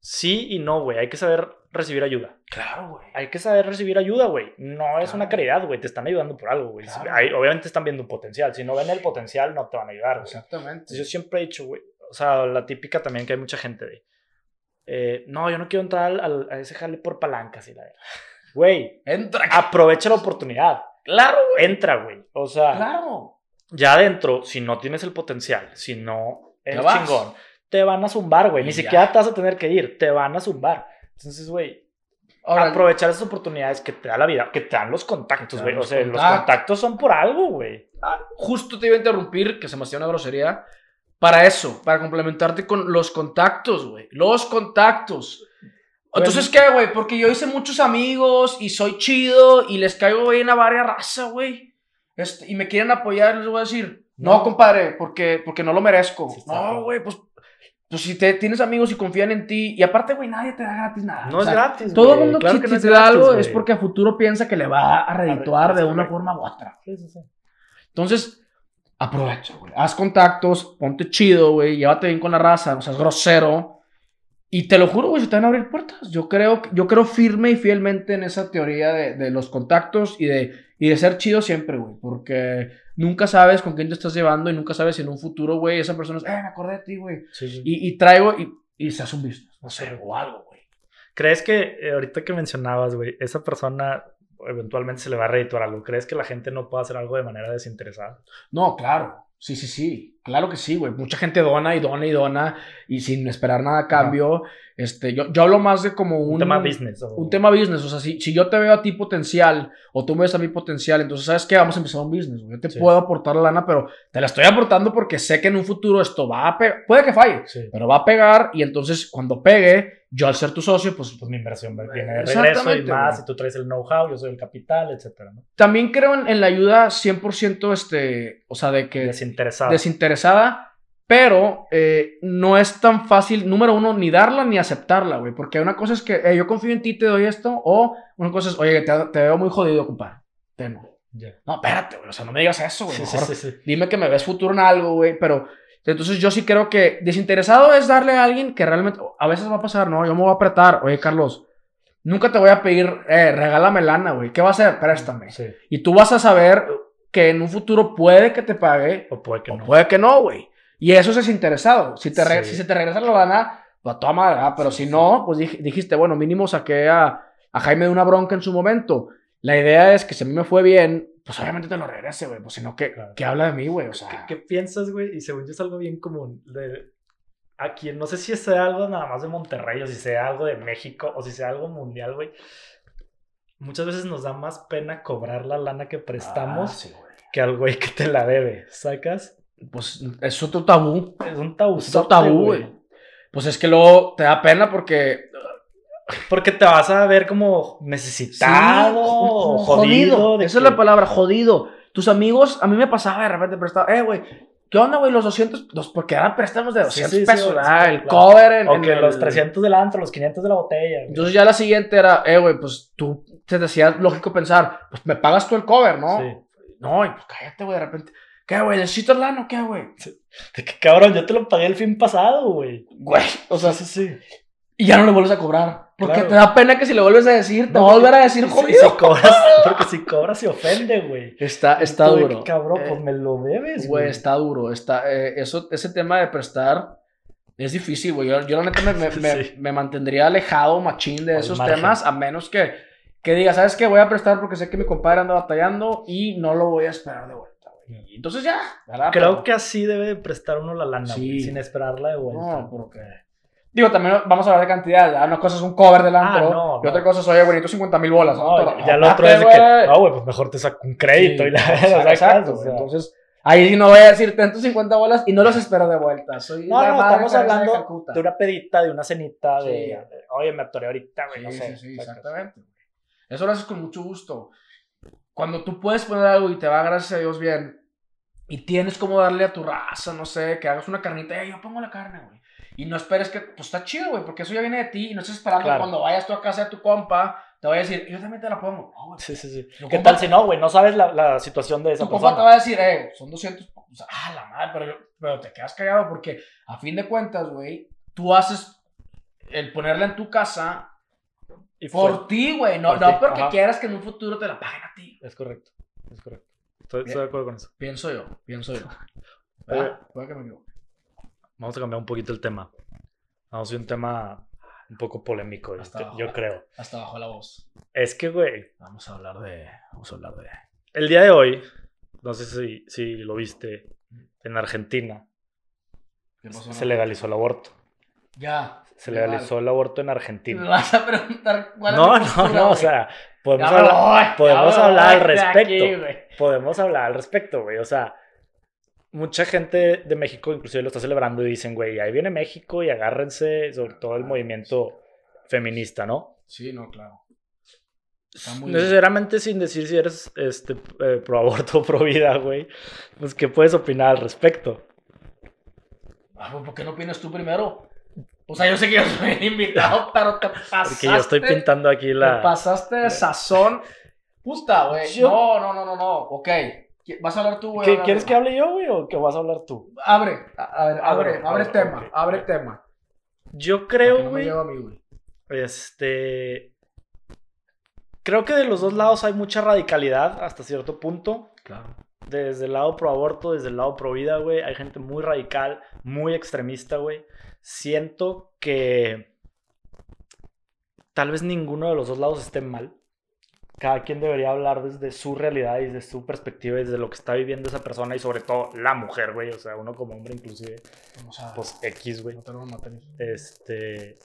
Speaker 2: Sí y no, güey. Hay que saber recibir ayuda.
Speaker 3: Claro, güey.
Speaker 2: Hay que saber recibir ayuda, güey. No es una caridad, güey. Te están ayudando por algo, güey.
Speaker 3: Claro.
Speaker 2: Obviamente están viendo un potencial. Si no ven el potencial, no te van a ayudar, güey.
Speaker 3: Exactamente.
Speaker 2: Yo siempre he dicho, güey, o sea, la típica también que hay mucha gente de, eh, no, yo no quiero entrar al- al- a ese jale por palancas y la verdad. Güey,
Speaker 3: Entra.
Speaker 2: aprovecha la oportunidad.
Speaker 3: claro, güey.
Speaker 2: Entra, güey. O sea,
Speaker 3: Claro.
Speaker 2: ya adentro, si no tienes el potencial, si no eres chingón, te van a zumbar, güey. Ni
Speaker 3: ya.
Speaker 2: siquiera te vas a tener que ir, te van a zumbar. Entonces, güey,
Speaker 3: Ahora,
Speaker 2: aprovechar esas oportunidades que te da la vida, que te dan los contactos, güey. O sea, los
Speaker 3: contactos.
Speaker 2: contactos son por algo, güey.
Speaker 3: ah, justo te iba a interrumpir, que se me hacía una grosería. Para eso, para complementarte con los contactos, güey. Los contactos. Entonces, ¿qué, güey? Porque yo hice muchos amigos y soy chido y les caigo bien a varias raza, güey. Este, y me quieren apoyar, les voy a decir, no, compadre, porque, porque no lo merezco.
Speaker 2: Sí,
Speaker 3: no, güey, pues, pues si te, tienes amigos y confían en ti, y aparte, güey, nadie te da gratis nada.
Speaker 2: No
Speaker 3: O
Speaker 2: es gratis,
Speaker 3: Todo el mundo
Speaker 2: Claro
Speaker 3: si,
Speaker 2: que
Speaker 3: si
Speaker 2: no
Speaker 3: te da algo es porque a futuro piensa que le va a redituar de una forma u otra.
Speaker 2: Sí, sí, sí.
Speaker 3: Entonces, aprovecha, güey. Haz contactos, ponte chido, güey. Llévate bien con la raza, no seas grosero. Y te lo juro, güey, se te van a abrir puertas. Yo creo, yo creo firme y fielmente en esa teoría de, de los contactos y de, y de ser chido siempre, güey. Porque nunca sabes con quién te estás llevando y nunca sabes si en un futuro, güey, esa persona es, eh, me acordé de ti, güey.
Speaker 2: Sí, sí.
Speaker 3: Y, y traigo y, y se hace un business, no sé, o algo, güey.
Speaker 2: ¿Crees que eh, ahorita que mencionabas, güey, esa persona eventualmente se le va a redituar algo? ¿Crees que la gente no puede hacer algo de manera desinteresada?
Speaker 3: No, claro. Sí, sí, sí. Claro que sí, güey. Mucha gente dona y dona y dona y sin esperar nada a cambio. Este, yo, yo hablo más de como un,
Speaker 2: Un, tema business. o-
Speaker 3: Un tema business. O sea, si, si yo te veo a ti potencial o tú me ves a mí potencial, entonces, ¿sabes qué? Vamos a empezar un business. Yo te
Speaker 2: Sí.
Speaker 3: puedo aportar la lana, pero te la estoy aportando porque sé que en un futuro esto va a pegar. Puede que falle,
Speaker 2: Sí.
Speaker 3: pero va a pegar y entonces cuando pegue, yo al ser tu socio, pues
Speaker 2: Pues mi inversión viene de regreso y más.
Speaker 3: güey.
Speaker 2: Y tú traes el know-how, yo soy el capital, etcétera, ¿no?
Speaker 3: también creo en, en la ayuda 100%, este, o sea, de que...
Speaker 2: Desinteresado.
Speaker 3: desinteresada, pero eh, no es tan fácil, número uno, ni darla ni aceptarla, güey. Porque una cosa es que eh, yo confío en ti, te doy esto, o una cosa es, oye, te, te veo muy jodido, compadre.
Speaker 2: Ya.
Speaker 3: No, espérate, güey, o sea, no me digas eso, güey.
Speaker 2: Sí, sí, sí.
Speaker 3: Dime que me ves futuro en algo, güey, pero... Entonces yo sí creo que desinteresado es darle a alguien que realmente, a veces va a pasar, no, yo me voy a apretar, oye, Carlos, nunca te voy a pedir, eh, regálame lana, güey, ¿qué va a hacer? Préstame.
Speaker 2: Sí.
Speaker 3: Y tú vas a saber que en un futuro puede que te pague
Speaker 2: O puede que
Speaker 3: o
Speaker 2: no.
Speaker 3: puede que no, güey. Y eso es desinteresado. Si, te
Speaker 2: Sí.
Speaker 3: si se te regresa la lana, pues a toda madre, ¿verdad? Pero si no, pues dij- dijiste, bueno, mínimo saqué a, a Jaime de una bronca en su momento. La idea es que si a mí me fue bien, pues obviamente te lo regrese, güey. Pues si no, ¿qué,
Speaker 2: Claro.
Speaker 3: qué habla de mí, güey? O
Speaker 2: ¿Qué,
Speaker 3: sea,
Speaker 2: qué piensas, güey? Y según yo es algo bien común. De, aquí, no sé si sea algo nada más de Monterrey, o si sea algo de México, o si sea algo mundial, güey. Muchas veces nos da más pena cobrar la lana que prestamos
Speaker 3: Ah, sí,
Speaker 2: que al güey que te la debe, ¿sacas?
Speaker 3: Pues es otro tabú.
Speaker 2: Es un tabú.
Speaker 3: Es otro tabú, güey. Pues es que luego te da pena porque
Speaker 2: Porque te vas a ver como necesitado,
Speaker 3: Sí,
Speaker 2: jodido. de
Speaker 3: Esa
Speaker 2: que-
Speaker 3: es la palabra, jodido. Tus amigos, a mí me pasaba de repente prestado, eh, güey, ¿qué onda, güey? Los 200, los, porque eran préstamos de
Speaker 2: Sí,
Speaker 3: 200
Speaker 2: sí, sí,
Speaker 3: pesos,
Speaker 2: sí,
Speaker 3: ¿verdad?
Speaker 2: sí,
Speaker 3: el
Speaker 2: claro.
Speaker 3: cover en,
Speaker 2: O
Speaker 3: en
Speaker 2: que
Speaker 3: el-
Speaker 2: los 300 del antro, los 500 de la botella. güey.
Speaker 3: Entonces ya la siguiente era, eh, güey, pues tú te decía lógico pensar, pues me pagas tú el cover, ¿no?
Speaker 2: Sí.
Speaker 3: No, y pues cállate, güey, de repente. ¿Qué, güey? ¿Necesitas lana o qué, güey?
Speaker 2: Que cabrón, yo te lo pagué el fin pasado, güey.
Speaker 3: Güey, o sea,
Speaker 2: sí, sí.
Speaker 3: y ya no le vuelves a cobrar. Porque
Speaker 2: Claro.
Speaker 3: te da pena que si le vuelves a decir, te
Speaker 2: No,
Speaker 3: va a volver a decir, jodido.
Speaker 2: si cobras, porque si cobras se ofende, güey.
Speaker 3: Está, está
Speaker 2: de
Speaker 3: duro.
Speaker 2: Cabrón,
Speaker 3: Eh,
Speaker 2: pues me lo debes,
Speaker 3: Güey,
Speaker 2: güey.
Speaker 3: está duro. Está, eh, eso, ese tema de prestar es difícil, güey. Yo, yo la neta me, me, me-
Speaker 2: Sí.
Speaker 3: me mantendría alejado, machín, de
Speaker 2: Al
Speaker 3: esos
Speaker 2: margen.
Speaker 3: temas, a menos que, que diga, ¿sabes qué? Voy a prestar porque sé que mi compadre anda batallando y no lo voy a esperar de vuelta, güey. Y Entonces ya.
Speaker 2: Creo
Speaker 3: Pero-
Speaker 2: que así debe de prestar uno la lana,
Speaker 3: Sí.
Speaker 2: güey, sin esperarla de vuelta.
Speaker 3: No, porque... Digo, también vamos a hablar de cantidad. Una cosa es un cover del antro
Speaker 2: Ah, no,
Speaker 3: y
Speaker 2: no.
Speaker 3: otra cosa es, oye, bonito, 50 mil bolas.
Speaker 2: No, ya, ya lo otro es de que,
Speaker 3: güey.
Speaker 2: no, güey, pues mejor te saco un crédito
Speaker 3: Sí,
Speaker 2: y la
Speaker 3: exacto, exacto,
Speaker 2: o
Speaker 3: güey.
Speaker 2: sea.
Speaker 3: Entonces, ahí no voy a decir tantos 50 bolas y no los espero de vuelta. Soy
Speaker 2: No, no, estamos
Speaker 3: de
Speaker 2: hablando
Speaker 3: Calcuta.
Speaker 2: de una pedita, de una cenita, de,
Speaker 3: Sí.
Speaker 2: de, oye, me atoré ahorita, güey,
Speaker 3: Sí,
Speaker 2: no sé.
Speaker 3: sí, exactamente. güey. Eso lo haces con mucho gusto. Cuando tú puedes poner algo y te va, gracias a Dios, bien, y tienes como darle a tu raza, no sé, que hagas una carnita, "Eh, yo pongo la carne, güey. Y no esperes que, pues está chido, güey, porque eso ya viene de ti y no estás esperando
Speaker 2: Claro.
Speaker 3: cuando vayas tú a casa de tu compa, te vaya a decir, yo también te la pongo. No.
Speaker 2: Sí, sí, sí.
Speaker 3: Tu
Speaker 2: ¿Qué
Speaker 3: compa-
Speaker 2: tal si no, güey? No sabes la, la situación de esa
Speaker 3: Tu compa te va a decir, eh, son 200, o sea, ah, la madre, pero, pero te quedas callado porque a fin de cuentas, güey, tú haces el ponerla en tu casa
Speaker 2: Y
Speaker 3: por ti, güey. No,
Speaker 2: Por
Speaker 3: no
Speaker 2: ti,
Speaker 3: porque
Speaker 2: ajá.
Speaker 3: quieras que en un futuro te la paguen a ti.
Speaker 2: Es correcto, es correcto. Estoy, de acuerdo con eso.
Speaker 3: Pienso yo, pienso yo. Ah, puede que me equivoque.
Speaker 2: Vamos a cambiar un poquito el tema. Vamos a un tema un poco polémico, yo, creo.
Speaker 3: Hasta bajo la voz.
Speaker 2: Es que, güey,
Speaker 3: Vamos a hablar de. Vamos a hablar de.
Speaker 2: el día de hoy, no sé si, si lo viste, en Argentina
Speaker 3: ¿Qué pasó?
Speaker 2: se legalizó el aborto.
Speaker 3: Ya.
Speaker 2: Se
Speaker 3: legal.
Speaker 2: legalizó el aborto en
Speaker 3: Me
Speaker 2: Argentina.
Speaker 3: vas a preguntar cuál es
Speaker 2: No,
Speaker 3: mi
Speaker 2: no, no, o
Speaker 3: güey.
Speaker 2: sea, podemos
Speaker 3: Ya me
Speaker 2: hablar,
Speaker 3: voy,
Speaker 2: podemos
Speaker 3: me
Speaker 2: hablar al
Speaker 3: aquí,
Speaker 2: respecto. podemos hablar al respecto, güey. O sea, mucha gente de México inclusive lo está celebrando y dicen, güey, ahí viene México y agárrense, sobre todo el movimiento feminista, ¿no?
Speaker 3: Sí, no, claro. Está muy
Speaker 2: Necesariamente sin decir si eres este, eh, pro aborto o pro vida, güey. Pues, ¿qué puedes opinar al respecto?
Speaker 3: Ah, pues, ¿Por qué no opinas tú primero? O sea, yo sé que yo soy invitado, pero te pasaste.
Speaker 2: Porque yo estoy pintando aquí
Speaker 3: Te
Speaker 2: la...
Speaker 3: pasaste de sazón. Puta, güey.
Speaker 2: Yo-
Speaker 3: No, no, no, no, no. Ok. ¿Vas a hablar tú, güey?
Speaker 2: ¿Qué,
Speaker 3: Habla-
Speaker 2: ¿Quieres que hable yo, güey, o que vas a hablar tú?
Speaker 3: Abre. A, a ver, abre,
Speaker 2: Abre,
Speaker 3: abre tema.
Speaker 2: ok,
Speaker 3: Abre tema.
Speaker 2: Yo creo, güey. este... Creo que de los dos lados hay mucha radicalidad hasta cierto punto.
Speaker 3: Claro.
Speaker 2: Desde el lado pro aborto, desde el lado pro vida, güey. Hay gente muy radical, muy extremista, güey. Siento que tal vez ninguno de los dos lados esté mal. Cada quien debería hablar desde su realidad y desde su perspectiva y desde lo que está viviendo esa persona y sobre todo la mujer, güey. O sea, uno como hombre inclusive,
Speaker 3: Vamos a...
Speaker 2: pues X, güey. Este.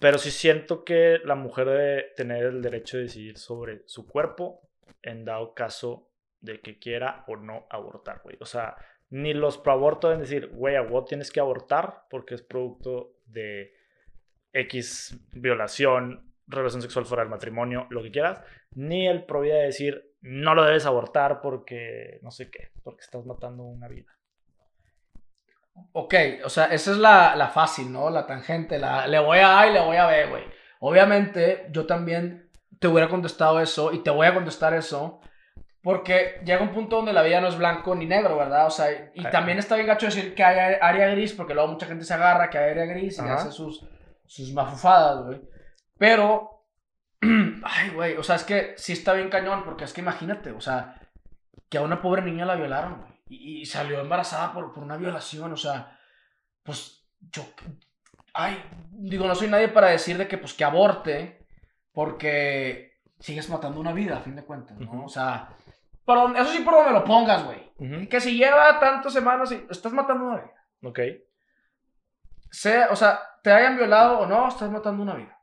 Speaker 2: Pero sí siento que la mujer debe tener el derecho de decidir sobre su cuerpo en dado caso de que quiera o no abortar, güey. O sea, ni los pro aborto deben decir, güey, a vos tienes que abortar porque es producto de X violación, relación sexual fuera del matrimonio, lo que quieras. Ni el pro vida de decir, no lo debes abortar porque no sé qué, porque estás matando una vida.
Speaker 3: Ok, o sea, esa es la, la fácil, ¿no? La tangente, la, le voy a A y le voy a B, güey. Obviamente, yo también te hubiera contestado eso y te voy a contestar eso porque llega un punto donde la vida no es blanco ni negro, ¿verdad? O sea, y también está bien gacho decir que hay área gris porque luego mucha gente se agarra que hay área gris y
Speaker 2: Ajá.
Speaker 3: hace sus, sus mafufadas, güey. Pero, ay, güey, o sea, es que sí está bien cañón porque es que imagínate, o sea, que a una pobre niña la violaron, güey. Y, y salió embarazada por, por una violación, o sea, pues yo, ay, digo, no soy nadie para decir de que, pues, que aborte, porque sigues matando una vida, a fin de cuentas, ¿no? O sea, por donde- eso sí por donde lo pongas, güey. Que si lleva tantas semanas y estás matando una vida.
Speaker 2: Ok.
Speaker 3: Sea, o sea, te hayan violado o no, estás matando una vida.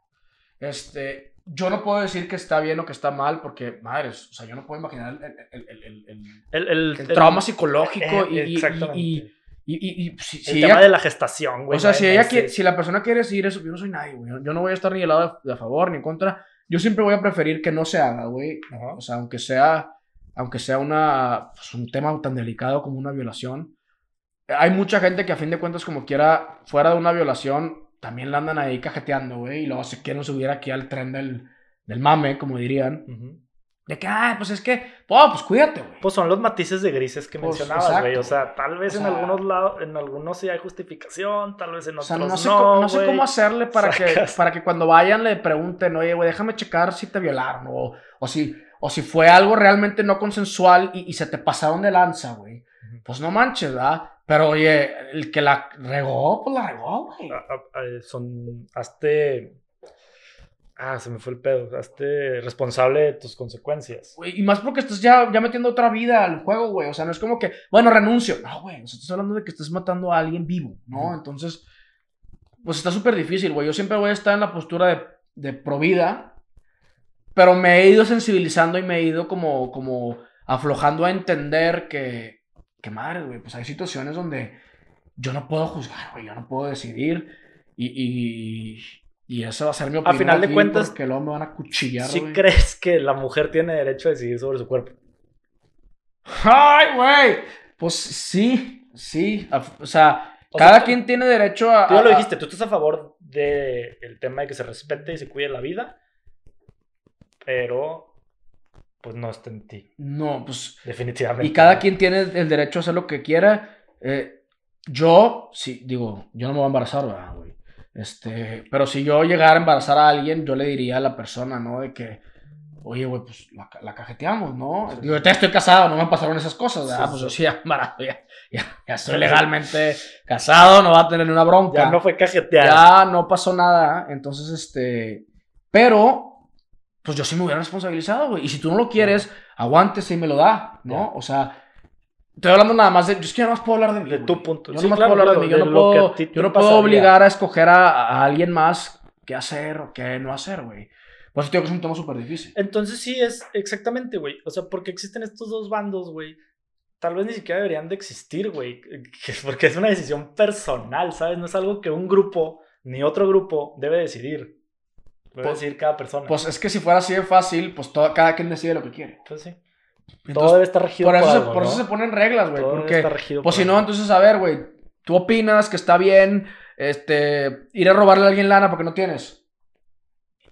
Speaker 3: Este, yo no puedo decir que está bien o que está mal, porque, madres, o sea, yo no puedo imaginar el, el- el- el- trauma psicológico
Speaker 2: eh,
Speaker 3: y, y- y, y, y- y si,
Speaker 2: el
Speaker 3: si
Speaker 2: tema de la gestación, güey.
Speaker 3: o sea, si, ella quiere- si la persona quiere decir eso, yo no soy nadie, güey. Yo no voy a estar ni del lado de, de a favor ni en contra. Yo siempre voy a preferir que no se haga, güey.
Speaker 2: Ajá.
Speaker 3: O sea, aunque sea, aunque sea una, pues, un tema tan delicado como una violación. Hay mucha gente que a fin de cuentas, como quiera, fuera de una violación, también la andan ahí cajeteando, güey. Y luego se quieren subir aquí al tren del, del mame, como dirían. De que, ah, pues es que, oh, pues cuídate, güey.
Speaker 2: Pues son los matices de grises que
Speaker 3: Pues,
Speaker 2: mencionabas, güey. O sea, tal vez
Speaker 3: O
Speaker 2: en
Speaker 3: sea-
Speaker 2: algunos lados, en algunos sí hay justificación, tal vez en
Speaker 3: O
Speaker 2: otros
Speaker 3: sea,
Speaker 2: no.
Speaker 3: no sé, cómo, no sé
Speaker 2: güey.
Speaker 3: cómo hacerle para que, para que cuando vayan le pregunten, oye, güey, déjame checar si te violaron o, o, si, o si fue algo realmente no consensual y, y se te pasaron de lanza, güey.
Speaker 2: Ujú.
Speaker 3: Pues no manches, ¿verdad? Pero oye, el que la regó, pues la regó, güey.
Speaker 2: Ah, ah, ah, son. Hazte. Ah, se me fue el pedo. Hazte responsable de tus consecuencias.
Speaker 3: Güey, Y más porque estás ya, ya metiendo otra vida al juego, güey. O sea, no es como que, bueno, renuncio. No, güey. Estás hablando de que estás matando a alguien vivo, ¿no? Entonces, pues está súper difícil, güey. Yo siempre voy a estar en la postura de, de pro vida. Pero me he ido sensibilizando y me he ido como, como aflojando a entender que, que madre, güey, pues hay situaciones donde yo no puedo juzgar, güey. Yo no puedo decidir. Y, y, y esa va a ser mi opinión.
Speaker 2: final de cuentas,
Speaker 3: Porque luego me van a cuchillar,
Speaker 2: ¿Sí crees que la mujer tiene derecho a decidir sobre su cuerpo?
Speaker 3: ¡Ay, güey! Pues sí, sí. O sea,
Speaker 2: O
Speaker 3: cada
Speaker 2: sea, tú-
Speaker 3: quien tiene derecho a.
Speaker 2: Tú ya lo
Speaker 3: a-
Speaker 2: dijiste, tú estás a favor del tema de que se respete y se cuide la vida, pero pues no está en ti,
Speaker 3: No, pues.
Speaker 2: definitivamente.
Speaker 3: Y cada quien tiene el derecho a hacer lo que quiera. Eh, yo, sí, digo, yo no me voy a embarazar, ¿verdad, güey? Este, pero si yo llegara a embarazar a alguien, yo le diría a la persona, ¿no? De que, oye, güey, pues la, la cajeteamos, ¿no?
Speaker 2: Sí.
Speaker 3: Digo, ya estoy casado, no me pasaron esas cosas, ¿verdad?
Speaker 2: Sí,
Speaker 3: pues yo sí, embarazo, ya, ya, ya estoy legalmente casado, no va a tener ni una bronca.
Speaker 2: Ya no fue cajetear.
Speaker 3: Ya no pasó nada, entonces, este, pero, pues yo sí me hubiera responsabilizado, güey. Y si tú no lo quieres, aguántese y me lo da, ¿no?
Speaker 2: Ya.
Speaker 3: O sea, estoy hablando nada más de, yo es que yo no más puedo hablar de mí.
Speaker 2: De
Speaker 3: güey.
Speaker 2: tu punto.
Speaker 3: Yo
Speaker 2: Sí,
Speaker 3: no más
Speaker 2: claro,
Speaker 3: puedo hablar de mí, yo
Speaker 2: de
Speaker 3: no puedo, yo no puedo obligar a escoger a, a alguien más qué hacer o qué no hacer, güey. Por eso digo que es un tema súper difícil.
Speaker 2: Entonces sí es exactamente, güey. O sea, porque existen estos dos bandos, güey. Tal vez ni siquiera deberían de existir, güey. que- Porque es una decisión personal, ¿sabes? No es algo que un grupo ni otro grupo debe decidir. Debe
Speaker 3: Pues-
Speaker 2: decidir cada persona.
Speaker 3: Pues es que si fuera así de fácil, pues todo, cada quien decide lo que quiere.
Speaker 2: Pues sí.
Speaker 3: Entonces,
Speaker 2: Todo debe estar regido
Speaker 3: por
Speaker 2: por,
Speaker 3: eso, se,
Speaker 2: algo,
Speaker 3: por eso
Speaker 2: ¿no?
Speaker 3: se ponen reglas, güey.
Speaker 2: Todo debe
Speaker 3: Porque,
Speaker 2: estar regido
Speaker 3: pues
Speaker 2: por
Speaker 3: si no,
Speaker 2: algo.
Speaker 3: entonces, a ver, güey, tú opinas que está bien este, ir a robarle a alguien lana porque no tienes.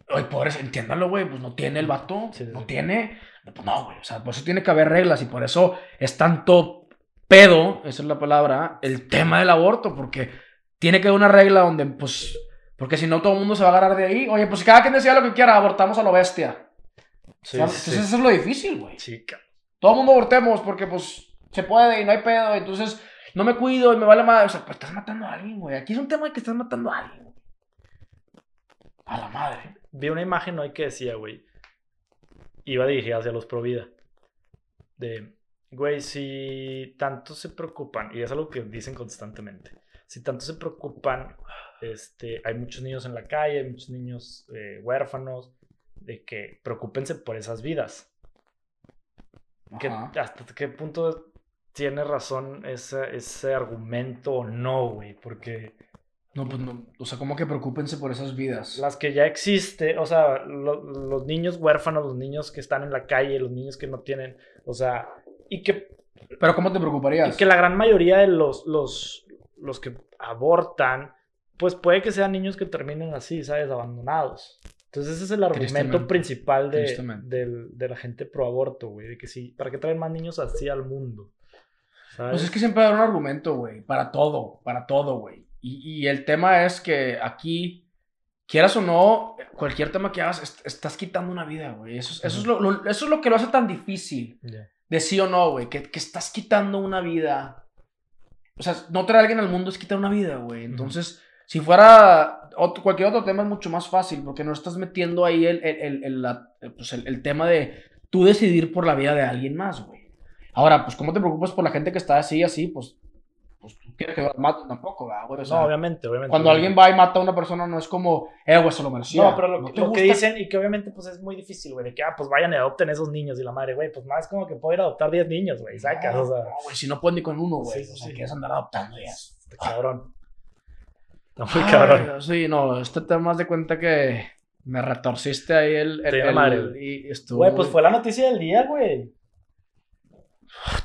Speaker 3: Ay, pobres, entiéndalo, güey, pues no tiene el vato,
Speaker 2: Sí, sí,
Speaker 3: no
Speaker 2: sí.
Speaker 3: tiene. Pues no, güey, o sea, por eso tiene que haber reglas y por eso es tanto pedo, esa es la palabra, el tema del aborto, porque tiene que haber una regla donde, pues, porque si no todo el mundo se va a agarrar de ahí. Oye, pues cada quien decida lo que quiera, abortamos a lo bestia.
Speaker 2: Sí,
Speaker 3: ¿Sabes?
Speaker 2: sí,
Speaker 3: Entonces eso es lo difícil, güey.
Speaker 2: cabrón.
Speaker 3: Todo el mundo abortemos porque, pues, se puede y no hay pedo. Entonces, no me cuido y me vale más. O sea, pues estás matando a alguien, güey. Aquí es un tema de que estás matando a alguien. A la madre.
Speaker 2: Vi una imagen hoy que decía, güey. Iba dirigida hacia los pro vida. De, güey, si tanto se preocupan, y es algo que dicen constantemente, si tanto se preocupan, este, hay muchos niños en la calle, hay muchos niños eh, huérfanos, de que preocúpense por esas vidas.
Speaker 3: Ajá.
Speaker 2: ¿Hasta qué punto tiene razón ese, ese argumento o no, güey? Porque
Speaker 3: No, pues no. O sea, como que preocúpense por esas vidas.
Speaker 2: las que ya existe, o sea, lo- los niños huérfanos, los niños que están en la calle, los niños que no tienen, o sea, y que,
Speaker 3: Pero ¿cómo te
Speaker 2: y
Speaker 3: preocuparías?
Speaker 2: que la gran mayoría de los, los, los que abortan, pues puede que sean niños que terminen así, ¿sabes? Abandonados. Entonces ese es el argumento principal de, de la gente pro aborto, güey, de que sí, ¿para qué traen más niños así al mundo? ¿Sabes?
Speaker 3: Pues es que siempre hay un argumento, güey. Para todo, para todo, güey. Y, y el tema es que aquí, quieras o no, cualquier tema que hagas, est- estás quitando una vida, güey. Eso, es- eso, es lo, lo- eso es lo que lo hace tan difícil. De sí o no, güey, que, que estás quitando una vida. O sea, no traer a alguien al mundo es quitar una vida, güey. Entonces, si fuera otro- cualquier otro tema es mucho más fácil, porque no estás metiendo ahí el, el, el, la- pues el- tema de tú decidir por la vida de alguien más, güey. Ahora, pues, ¿cómo te preocupas por la gente que está así, así? Pues, pues tú quieres que maten tampoco, ¿verdad, güey? O sea,
Speaker 2: no, obviamente, obviamente.
Speaker 3: cuando alguien va y mata a una persona, no es como, eh, güey, se lo merecía.
Speaker 2: No, pero lo,
Speaker 3: ¿No
Speaker 2: que- lo dicen, y que obviamente pues es muy difícil, güey, de que, ah, pues vayan y adopten esos niños y la madre, güey, pues más como que puedo ir a adoptar 10 niños, güey, sacas, o sea,
Speaker 3: no, güey, si no puedes ni con uno, güey.
Speaker 2: Sí,
Speaker 3: o sea,
Speaker 2: sí.
Speaker 3: quieres andar adoptando ya.
Speaker 2: este cabrón. Está muy
Speaker 3: Ay,
Speaker 2: cabrón.
Speaker 3: Sí, no, este tema de cuenta que me retorciste ahí el. el,
Speaker 2: madre, güey.
Speaker 3: y estuvo.
Speaker 2: Güey, pues fue la noticia del día, güey.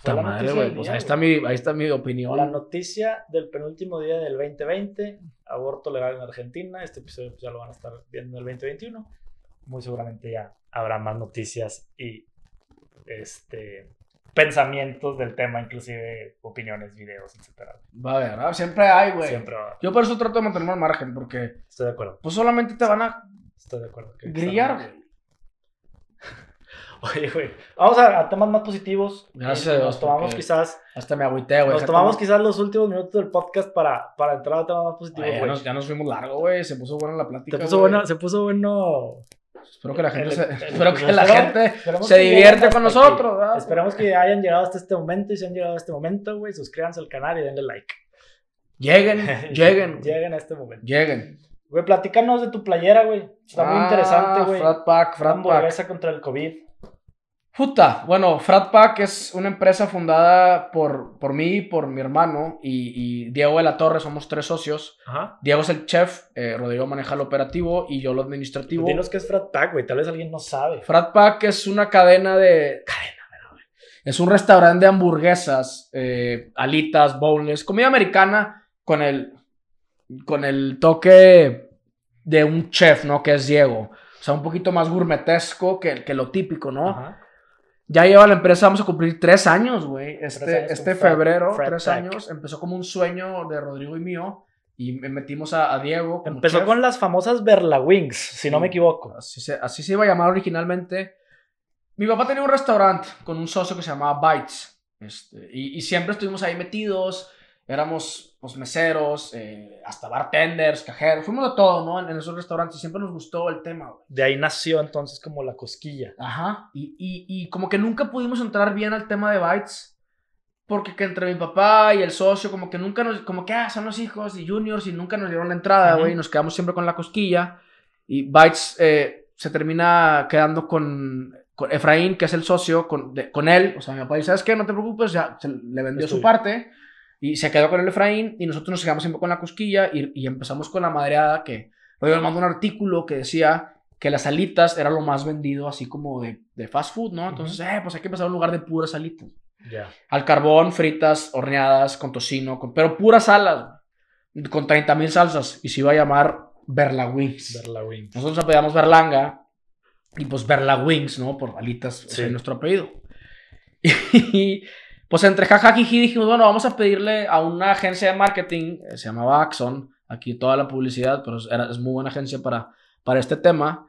Speaker 3: Puta madre, güey. Pues ahí está, mi, ahí está mi opinión.
Speaker 2: La noticia del penúltimo día del 2020, aborto legal en Argentina. Este episodio pues, ya lo van a estar viendo en el 2021. Muy seguramente ya habrá más noticias y este pensamientos del tema, inclusive opiniones, videos, etcétera.
Speaker 3: Va a ver, ah, siempre hay, güey.
Speaker 2: Siempre va.
Speaker 3: Yo por eso trato de mantenerme al margen, porque
Speaker 2: Estoy de acuerdo.
Speaker 3: pues solamente te van a
Speaker 2: Estoy de acuerdo. que-
Speaker 3: grillar, güey.
Speaker 2: Oye, güey. Vamos a, a temas más positivos.
Speaker 3: Gracias Dios,
Speaker 2: Nos tomamos quizás,
Speaker 3: Hasta me agüité, güey.
Speaker 2: nos tomamos quizás los últimos minutos del podcast para, para entrar a temas más positivos,
Speaker 3: ya,
Speaker 2: güey.
Speaker 3: nos, ya nos fuimos largo, güey. Se puso buena la plática.
Speaker 2: Se puso bueno, se puso bueno.
Speaker 3: Espero que la gente
Speaker 2: El-
Speaker 3: se,
Speaker 2: el-
Speaker 3: espero que la gente se
Speaker 2: hasta
Speaker 3: con nosotros, ¿verdad?
Speaker 2: Esperamos que hayan llegado hasta este momento y si han llegado a este momento, güey, suscríbanse al canal y denle like.
Speaker 3: Lleguen, lleguen.
Speaker 2: Lleguen a este momento.
Speaker 3: Lleguen.
Speaker 2: Güey, platícanos de tu playera, güey. Está muy
Speaker 3: Ah,
Speaker 2: interesante, güey.
Speaker 3: Frat Pack, Frat Pack.
Speaker 2: Hamburguesa contra el COVID.
Speaker 3: Puta, bueno, Frat Pack es una empresa fundada por, por mí, por mi hermano y, y Diego de la Torre, somos tres socios.
Speaker 2: Ajá.
Speaker 3: Diego es el chef, eh, Rodrigo maneja el operativo y yo lo administrativo.
Speaker 2: Dinos qué es Frat Pack, güey. Tal vez alguien no sabe.
Speaker 3: Frat Pack es una cadena de... Cadena, güey. Es un restaurante de hamburguesas, eh, alitas, bowls, comida americana con el, con el toque de un chef, ¿no? Que es Diego. O sea, un poquito más gourmetesco que, que lo típico, ¿no?
Speaker 2: Ajá.
Speaker 3: Ya lleva la empresa, vamos a cumplir tres años, güey. Este,
Speaker 2: años
Speaker 3: este febrero, tres años. Empezó como un sueño de Rodrigo y mío. Y me- metimos a, a Diego. como
Speaker 2: Empezó
Speaker 3: chef.
Speaker 2: con las famosas Berla Wings, si no me equivoco.
Speaker 3: Así se, así se iba a llamar originalmente. Mi papá tenía un restaurante con un socio que se llamaba Bites. Este, y, y siempre estuvimos ahí metidos. Éramos pues, meseros, eh, hasta bartenders, cajeros. Fuimos de todo, ¿no? En, en esos restaurantes. Y siempre nos gustó el tema, güey.
Speaker 2: De ahí nació entonces como la cosquilla.
Speaker 3: Ajá. Y, y, y como que nunca pudimos entrar bien al tema de Bites. Porque que entre mi papá y el socio, como que nunca nos, como que, ah, son los hijos y juniors y nunca nos dieron la entrada, güey. Nos quedamos siempre con la cosquilla. Y Bites eh, se termina quedando con, con Efraín, que es el socio, con, de- con él. O sea, mi papá dice, ¿sabes qué? No te preocupes, ya se le vendió
Speaker 2: Es
Speaker 3: su parte. Y se quedó con el Efraín y nosotros nos quedamos siempre con la cosquilla y, y empezamos con la madreada que... Luego me mandó un artículo que decía que las alitas era lo más vendido así como de, de fast food, ¿no? Entonces, eh, pues hay que empezar a un lugar de puras alitas.
Speaker 2: Ya.
Speaker 3: Al carbón, fritas, horneadas, con tocino, con, pero puras alas, con 30 mil salsas. Y se iba a llamar Berla Wings.
Speaker 2: Berla Wings.
Speaker 3: Nosotros apellidamos Berlanga y pues Berla Wings, ¿no? Por alitas, o sea,
Speaker 2: Sí.
Speaker 3: nuestro apellido. Y pues entre jajajiji dijimos, bueno, vamos a pedirle a una agencia de marketing, eh, se llamaba Axon, aquí toda la publicidad, pero es, era- es muy buena agencia para, para este tema,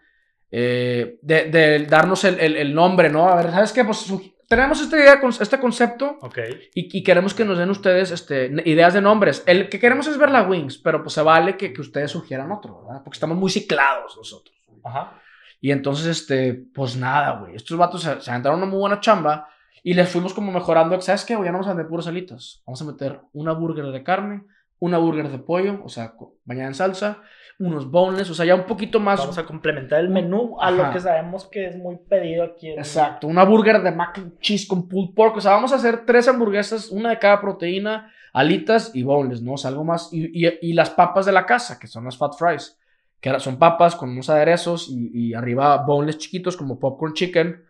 Speaker 3: eh, de, de darnos el, el- el nombre, ¿no? A ver, ¿sabes qué? Pues tenemos esta idea, este concepto
Speaker 2: Ok.
Speaker 3: y, y queremos que nos den ustedes este, ideas de nombres. El que queremos es ver la Wings, pero pues se vale que, que ustedes sugieran otro, ¿verdad? Porque estamos muy ciclados nosotros.
Speaker 2: Ajá.
Speaker 3: Y entonces, este, pues nada, güey. Estos vatos se, se aventaron una muy buena chamba y les fuimos como mejorando. ¿Sabes qué, güey? Ya no vamos a vender puras alitas. Vamos a meter una burger de carne, una burger de pollo, o sea, bañada en salsa, unos boneless, o sea, ya un poquito más.
Speaker 2: Vamos a complementar el menú a lo
Speaker 3: Ajá.
Speaker 2: que sabemos que es muy pedido aquí en
Speaker 3: Exacto, una burger de mac and cheese con pulled pork. O sea, vamos a hacer tres hamburguesas, una de cada proteína, alitas y boneless, ¿no? O sea, algo más. Y, y- y las papas de la casa, que son las fat fries, que son papas con unos aderezos y, y arriba boneless chiquitos como popcorn chicken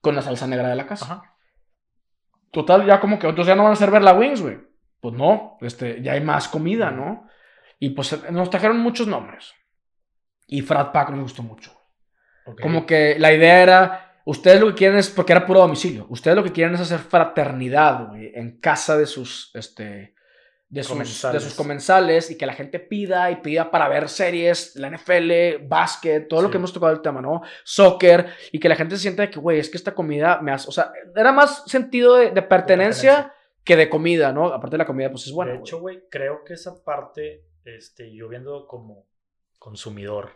Speaker 3: con la salsa negra de la casa.
Speaker 2: Ajá.
Speaker 3: Total, ya como que otros ya no van a servir la wings, güey. Pues no, este, ya hay más comida, ¿no? Y pues nos trajeron muchos nombres. Y Frat Pack nos gustó mucho. Como que la idea era, ustedes lo que quieren es, porque era puro domicilio, ustedes lo que quieren es hacer fraternidad, güey, en casa de sus, este, de sus,
Speaker 2: Comensales.
Speaker 3: de sus comensales y que la gente pida y pida para ver series, la NFL, básquet, todo lo que hemos tocado el tema, ¿no? Soccer, y que la gente se sienta de que, güey, es que esta comida me hace, o sea, era más sentido de, de pertenencia
Speaker 2: pertenencia.
Speaker 3: que de comida, ¿no? Aparte de la comida, pues es buena.
Speaker 2: de hecho, güey, creo que esa parte, este, yo viendo como consumidor,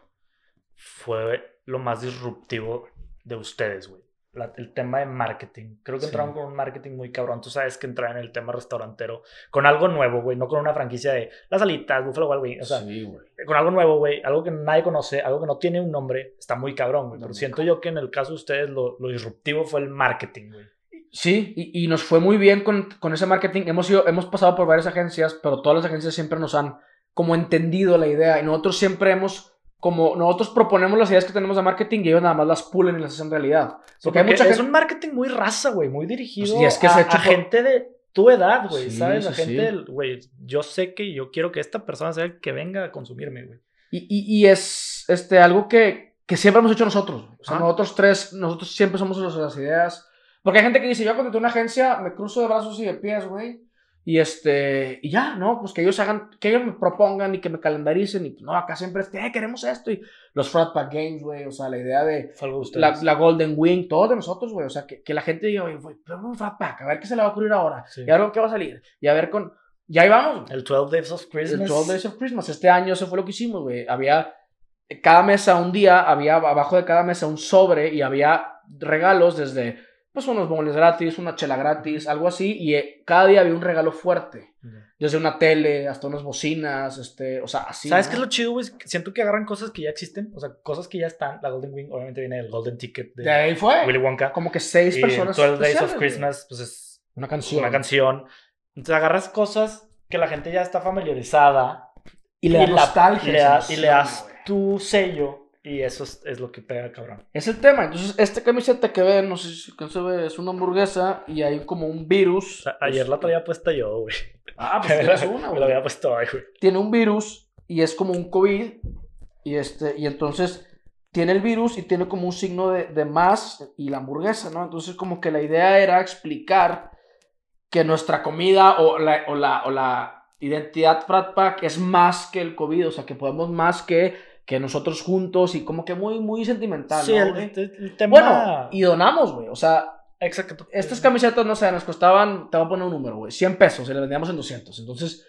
Speaker 2: fue lo más disruptivo de ustedes, güey. La- el tema de marketing. Creo que
Speaker 3: Sí.
Speaker 2: entraron con un marketing muy cabrón. Tú sabes que entrar en el tema restaurantero con algo nuevo, güey. No con una franquicia de las alitas, Buffalo Wild Wings. O sea,
Speaker 3: sí, güey.
Speaker 2: con algo nuevo, güey. Algo que nadie conoce, algo que no tiene un nombre. Está muy cabrón, güey.
Speaker 3: No,
Speaker 2: Pero siento yo que en el caso de ustedes lo, lo disruptivo fue el marketing, güey.
Speaker 3: Sí, y, y nos fue muy bien con, con ese marketing. Hemos, ido, hemos pasado por varias agencias, pero todas las agencias siempre nos han como entendido la idea. Y nosotros siempre hemos, como nosotros proponemos las ideas que tenemos de marketing y ellos nada más las pulen y las hacen realidad. Porque hay
Speaker 2: Porque
Speaker 3: mucha
Speaker 2: es
Speaker 3: gente...
Speaker 2: un marketing muy raza, güey, muy dirigido
Speaker 3: Pues, y es que
Speaker 2: a,
Speaker 3: se ha hecho
Speaker 2: a
Speaker 3: por-
Speaker 2: gente de tu edad, güey,
Speaker 3: Sí,
Speaker 2: ¿sabes?
Speaker 3: sí,
Speaker 2: La gente,
Speaker 3: sí.
Speaker 2: güey, yo sé que yo quiero que esta persona sea el que venga a consumirme, güey.
Speaker 3: Y, y- y es este, algo que, que siempre hemos hecho nosotros. O sea,
Speaker 2: Ajá.
Speaker 3: nosotros tres, nosotros siempre somos los de las ideas. Porque hay gente que dice, yo contraté una agencia, me cruzo de brazos y de pies, güey. Y este, y ya, ¿no? Pues que ellos hagan, que ellos me propongan y que me calendaricen. Y pues no, acá siempre es, eh, queremos esto. Y los Frat Pack Games, güey. O sea, la idea de la, la Golden Wing, todo de nosotros, güey. O sea, que, que la gente diga, güey, pero un Frat Pack, a ver qué se le va a ocurrir ahora.
Speaker 2: Sí.
Speaker 3: Y a ver qué va a salir. Y a ver con, y ahí vamos.
Speaker 2: El 12 Days of
Speaker 3: El
Speaker 2: Christmas.
Speaker 3: 12 Days of Christmas. Este año eso fue lo que hicimos, güey. Había cada mesa un día, había abajo de cada mesa un sobre y había regalos desde pues unos bonles gratis, una chela gratis, algo así. Y eh, cada día había un regalo fuerte. Desde una tele hasta unas bocinas, este, o sea, así.
Speaker 2: ¿Sabes
Speaker 3: ¿no?
Speaker 2: qué es lo chido, güey? Siento que agarran cosas que ya existen, o sea, cosas que ya están. La Golden Wing obviamente viene del Golden Ticket de,
Speaker 3: De ahí fue.
Speaker 2: Willy Wonka.
Speaker 3: Como que seis
Speaker 2: Y
Speaker 3: personas.
Speaker 2: 12 Days of. Christmas, pues es
Speaker 3: Una canción.
Speaker 2: una canción. Entonces agarras cosas que la gente ya está familiarizada
Speaker 3: Y le
Speaker 2: la-
Speaker 3: nostalgia.
Speaker 2: y le, da-
Speaker 3: se
Speaker 2: y le das tu sello y eso es, es lo que pega, cabrón.
Speaker 3: Es el tema. Entonces, esta camiseta que ven, no sé si a ver, es una hamburguesa y hay como un virus.
Speaker 2: O sea, ayer la traía puesta yo, güey.
Speaker 3: Ah, pues tienes una,
Speaker 2: Me la
Speaker 3: güey.
Speaker 2: había puesto hoy, güey.
Speaker 3: tiene un virus y es como un COVID y este y entonces tiene el virus y tiene como un signo de, de más y la hamburguesa, ¿no? Entonces como que la idea era explicar que nuestra comida o la, o la, o la identidad Frat Pack es más que el COVID, o sea, que podemos más que, que nosotros juntos y como que muy, muy sentimental,
Speaker 2: Sí,
Speaker 3: ¿no,
Speaker 2: el, el- tema.
Speaker 3: Bueno, y donamos, güey, o sea,
Speaker 2: Exacto.
Speaker 3: estas camisetas, no sé, nos costaban, te voy a poner un número, güey, 100 pesos y las vendíamos en 200. Entonces,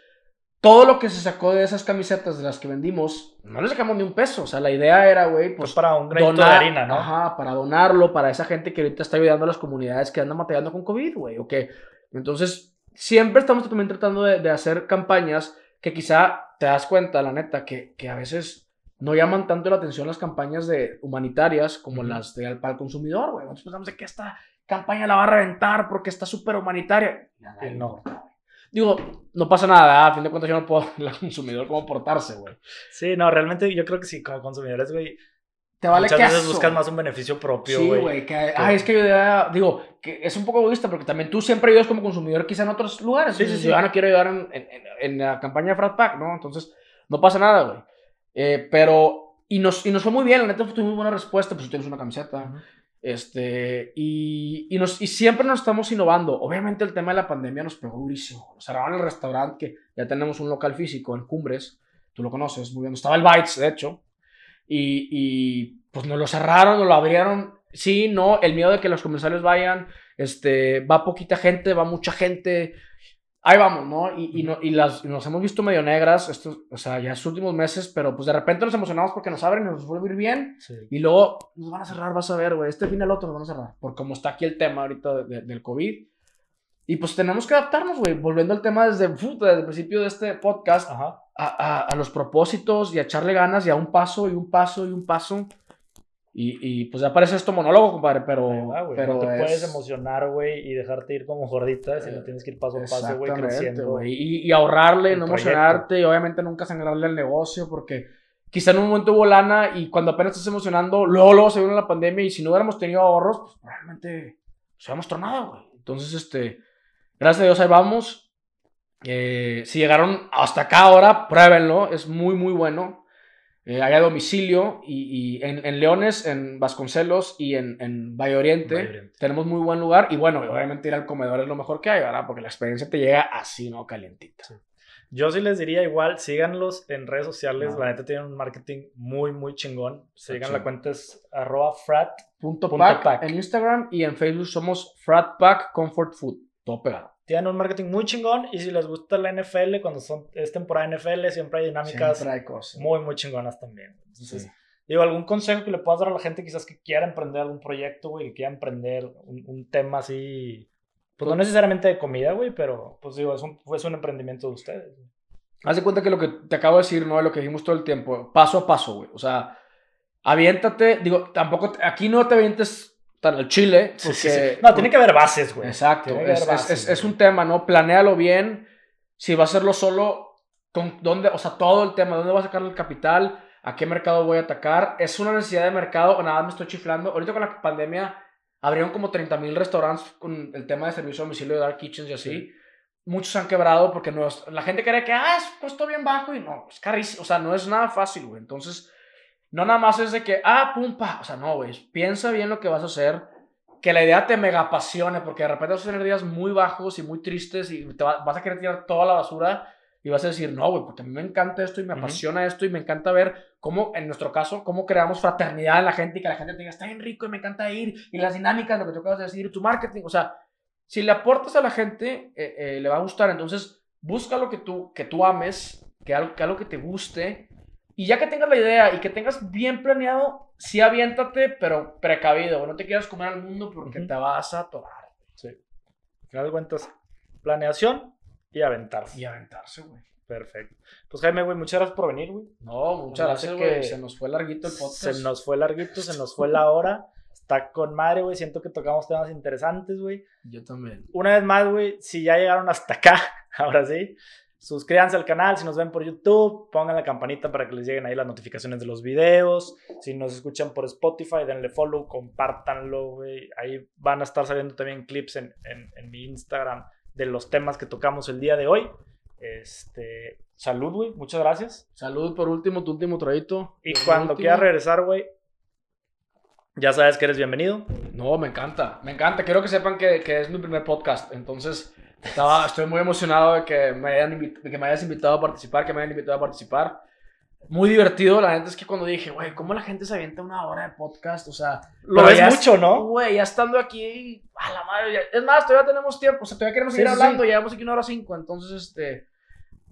Speaker 3: todo lo que se sacó de esas camisetas de las que vendimos, no le sacamos ni un peso. O sea, la idea era, güey,
Speaker 2: Pues
Speaker 3: pues
Speaker 2: para un granito
Speaker 3: donar,
Speaker 2: de harina, ¿no?
Speaker 3: Ajá, para donarlo para esa gente que ahorita está ayudando a las comunidades que andan batallando con COVID, güey, o que entonces siempre estamos también tratando de, de hacer campañas que quizá te das cuenta, la neta, que, que a veces no llaman tanto la atención las campañas de humanitarias como
Speaker 2: Ujú.
Speaker 3: las de, para el consumidor, güey. Nosotros pensamos de que esta campaña la va a reventar porque está súper humanitaria. Y a nadie
Speaker 2: Y
Speaker 3: le
Speaker 2: no.
Speaker 3: güey. Digo, no pasa nada, a fin de cuentas yo no puedo al consumidor cómo portarse, güey.
Speaker 2: Sí, no, realmente yo creo que sí, como consumidores, güey.
Speaker 3: Te vale
Speaker 2: muchas veces buscas más un beneficio propio,
Speaker 3: Sí,
Speaker 2: güey.
Speaker 3: güey, que, ay, es que yo ya- digo, que es un poco egoísta porque también tú siempre ayudas como consumidor quizá en otros lugares.
Speaker 2: Sí, sí, sí.
Speaker 3: Yo ya no quiero ayudar en, en- en- en la campaña de Frat Pack, ¿no? Entonces, no pasa nada, güey. Eh, pero, y nos, y nos fue muy bien, la neta tuvimos buena respuesta, pues tienes una camiseta.
Speaker 2: Ujú.
Speaker 3: Este, y, y, nos, y siempre nos estamos innovando. Obviamente el tema de la pandemia nos pegó durísimo. Nos cerraron el restaurante, que ya tenemos un local físico en Cumbres, tú lo conoces muy bien. Estaba el Bites, de hecho. Y, y pues nos lo cerraron, nos lo abrieron. Sí, no, el miedo de que los comensales vayan, este, va poquita gente, va mucha gente. Ahí vamos, ¿no? Y, y, no, y las, y nos hemos visto medio negras, estos, o sea, ya estos últimos meses, pero pues de repente nos emocionamos porque nos abren y nos vuelve a ir bien.
Speaker 2: Sí.
Speaker 3: Y luego nos van a cerrar, vas a ver, güey. Este fin al otro nos van a cerrar. Por como está aquí el tema ahorita de- de- del COVID. Y pues tenemos que adaptarnos, güey. Volviendo al tema desde, desde el principio de este podcast, a, a- a los propósitos y a echarle ganas y a un paso y un paso y un paso. Y, y pues ya parece esto monólogo, compadre, pero.
Speaker 2: Va, güey.
Speaker 3: pero
Speaker 2: no te
Speaker 3: es-
Speaker 2: puedes emocionar, güey, y dejarte ir como gordita, sino
Speaker 3: Eh,
Speaker 2: tienes que ir paso a paso, güey, creciendo.
Speaker 3: güey. Y, y ahorrarle, no
Speaker 2: proyecto.
Speaker 3: emocionarte y obviamente nunca sangrarle al negocio porque quizá en un momento hubo lana y cuando apenas estás emocionando, luego, luego se vino la pandemia y si no hubiéramos tenido ahorros, pues probablemente se hubiéramos tronado, güey. Entonces, este, gracias a Dios ahí vamos. Eh, si llegaron hasta acá ahora, pruébenlo, es muy, muy bueno. Eh, hay a domicilio y, y en, en Leones, en Vasconcelos y en, en Valle Oriente.
Speaker 2: Valle Oriente.
Speaker 3: Tenemos muy buen lugar y bueno, obviamente ir al comedor es lo mejor que hay, ¿verdad? Porque la experiencia te llega así, ¿no? Calientita.
Speaker 2: Yo sí les diría igual, síganlos en redes sociales,
Speaker 3: Ah.
Speaker 2: la neta tienen un marketing muy, muy chingón. Sigan la cuenta, es arroba frat.
Speaker 3: Punto,
Speaker 2: Punto
Speaker 3: pack,
Speaker 2: pack.
Speaker 3: en Instagram y en Facebook somos Frat Pack Comfort Food. Todo pegado.
Speaker 2: Tienen un marketing muy chingón y si les gusta la NFL, cuando son, es temporada NFL, siempre hay dinámicas
Speaker 3: Siempre hay cosas.
Speaker 2: muy, muy chingonas también. Entonces,
Speaker 3: Sí.
Speaker 2: digo, algún consejo que le puedas dar a la gente quizás que quiera emprender algún proyecto, güey, que quiera emprender un, un tema así, pues no necesariamente de comida, güey, pero pues digo, es un, es un emprendimiento de ustedes. güey.
Speaker 3: Haz de cuenta que lo que te acabo de decir, ¿no? Lo que dijimos todo el tiempo, paso a paso, güey. O sea, aviéntate, digo, tampoco, aquí no te avientes tan al chile. Porque,
Speaker 2: sí, sí. No, tiene que haber bases, güey.
Speaker 3: Exacto,
Speaker 2: Tiene que
Speaker 3: es,
Speaker 2: bases,
Speaker 3: es- es un tema, ¿no? Planéalo bien. Si va a hacerlo solo, con dónde, o sea, todo el tema, dónde va a sacar el capital, a qué mercado voy a atacar. ¿Es una necesidad de mercado o nada me estoy chiflando? Ahorita con la pandemia abrieron como 30 mil restaurantes con el tema de servicio a domicilio de Dark Kitchens y así.
Speaker 2: Sí.
Speaker 3: Muchos han quebrado porque no es- la gente cree que, ah, es costo bien bajo y no, es carísimo. O sea, no es nada fácil, güey. Entonces, no nada más es de que, ah, pum, pa. O sea, no, güey. Piensa bien lo que vas a hacer. Que la idea te mega apasione, porque de repente vas a tener días muy bajos y muy tristes y te va- vas a querer tirar toda la basura y vas a decir, no, güey, porque a mí me encanta esto y me apasiona esto y me encanta ver cómo, en nuestro caso, cómo creamos fraternidad en la gente y que la gente te diga, está bien rico y me encanta ir y las dinámicas, lo que tú acabas de decir, tu marketing, o sea, si le aportas a la gente, eh, eh, le va a gustar. Entonces, busca lo que tú, que tú ames, que algo, que algo que te guste. Y ya que tengas la idea y que tengas bien planeado, sí aviéntate, pero precavido. No te quieras comer al mundo porque te vas a atorar.
Speaker 2: Sí. Al cuentas, planeación y aventarse.
Speaker 3: Y aventarse, güey.
Speaker 2: Perfecto. Pues Jaime, güey, muchas gracias por venir, güey.
Speaker 3: No, muchas gracias,
Speaker 2: que
Speaker 3: güey. Se nos fue larguito el podcast.
Speaker 2: Se nos fue larguito, se nos fue la hora. Está con madre, güey. Siento que tocamos temas interesantes, güey.
Speaker 3: Yo también.
Speaker 2: Una vez más, güey, si ya llegaron hasta acá, ahora sí, suscríbanse al canal. Si nos ven por YouTube, pongan la campanita para que les lleguen ahí las notificaciones de los videos. Si nos escuchan por Spotify, denle follow, compártanlo, güey. Ahí van a estar saliendo también clips en, en, en mi Instagram de los temas que tocamos el día de hoy. Este, salud, güey. Muchas gracias.
Speaker 3: Salud por último, tu último traguito.
Speaker 2: Y cuando quieras regresar, güey, ya sabes que eres bienvenido.
Speaker 3: No, me encanta, me encanta. Quiero que sepan que, que es mi primer podcast. Entonces, Estaba, estoy muy emocionado de que, me hayan de que me hayas invitado a participar, que me hayan invitado a participar. Muy divertido, la neta es que cuando dije, güey, ¿cómo la gente se avienta una hora de podcast? O sea,
Speaker 2: Lo ves mucho, ¿no?
Speaker 3: Güey, ya estando aquí, a la madre, ya- es más, todavía tenemos tiempo, o sea, todavía queremos
Speaker 2: Sí,
Speaker 3: seguir
Speaker 2: sí,
Speaker 3: hablando,
Speaker 2: sí.
Speaker 3: llevamos aquí una hora cinco, entonces, este,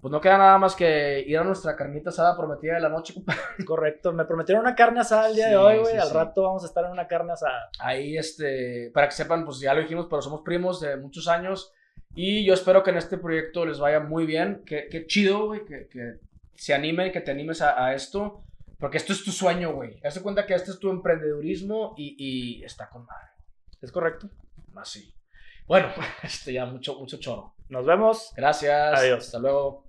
Speaker 3: pues no queda nada más que ir a nuestra carnita asada prometida de la noche.
Speaker 2: Correcto. Me prometieron una carne asada el día
Speaker 3: Sí,
Speaker 2: de hoy, güey.
Speaker 3: sí,
Speaker 2: Al
Speaker 3: sí.
Speaker 2: rato vamos a estar en una carne asada.
Speaker 3: Ahí, este, para que sepan, pues ya lo dijimos, pero somos primos de muchos años, y yo espero que en este proyecto les vaya muy bien, que, que chido, güey, que, que se animen, que te animes a, a esto, porque esto es tu sueño, güey, hazte cuenta que este es tu emprendedurismo, y, y está con madre,
Speaker 2: ¿Es correcto?
Speaker 3: así. Bueno, este ya mucho, mucho choro.
Speaker 2: Nos vemos.
Speaker 3: Gracias.
Speaker 2: Adiós.
Speaker 3: Hasta luego.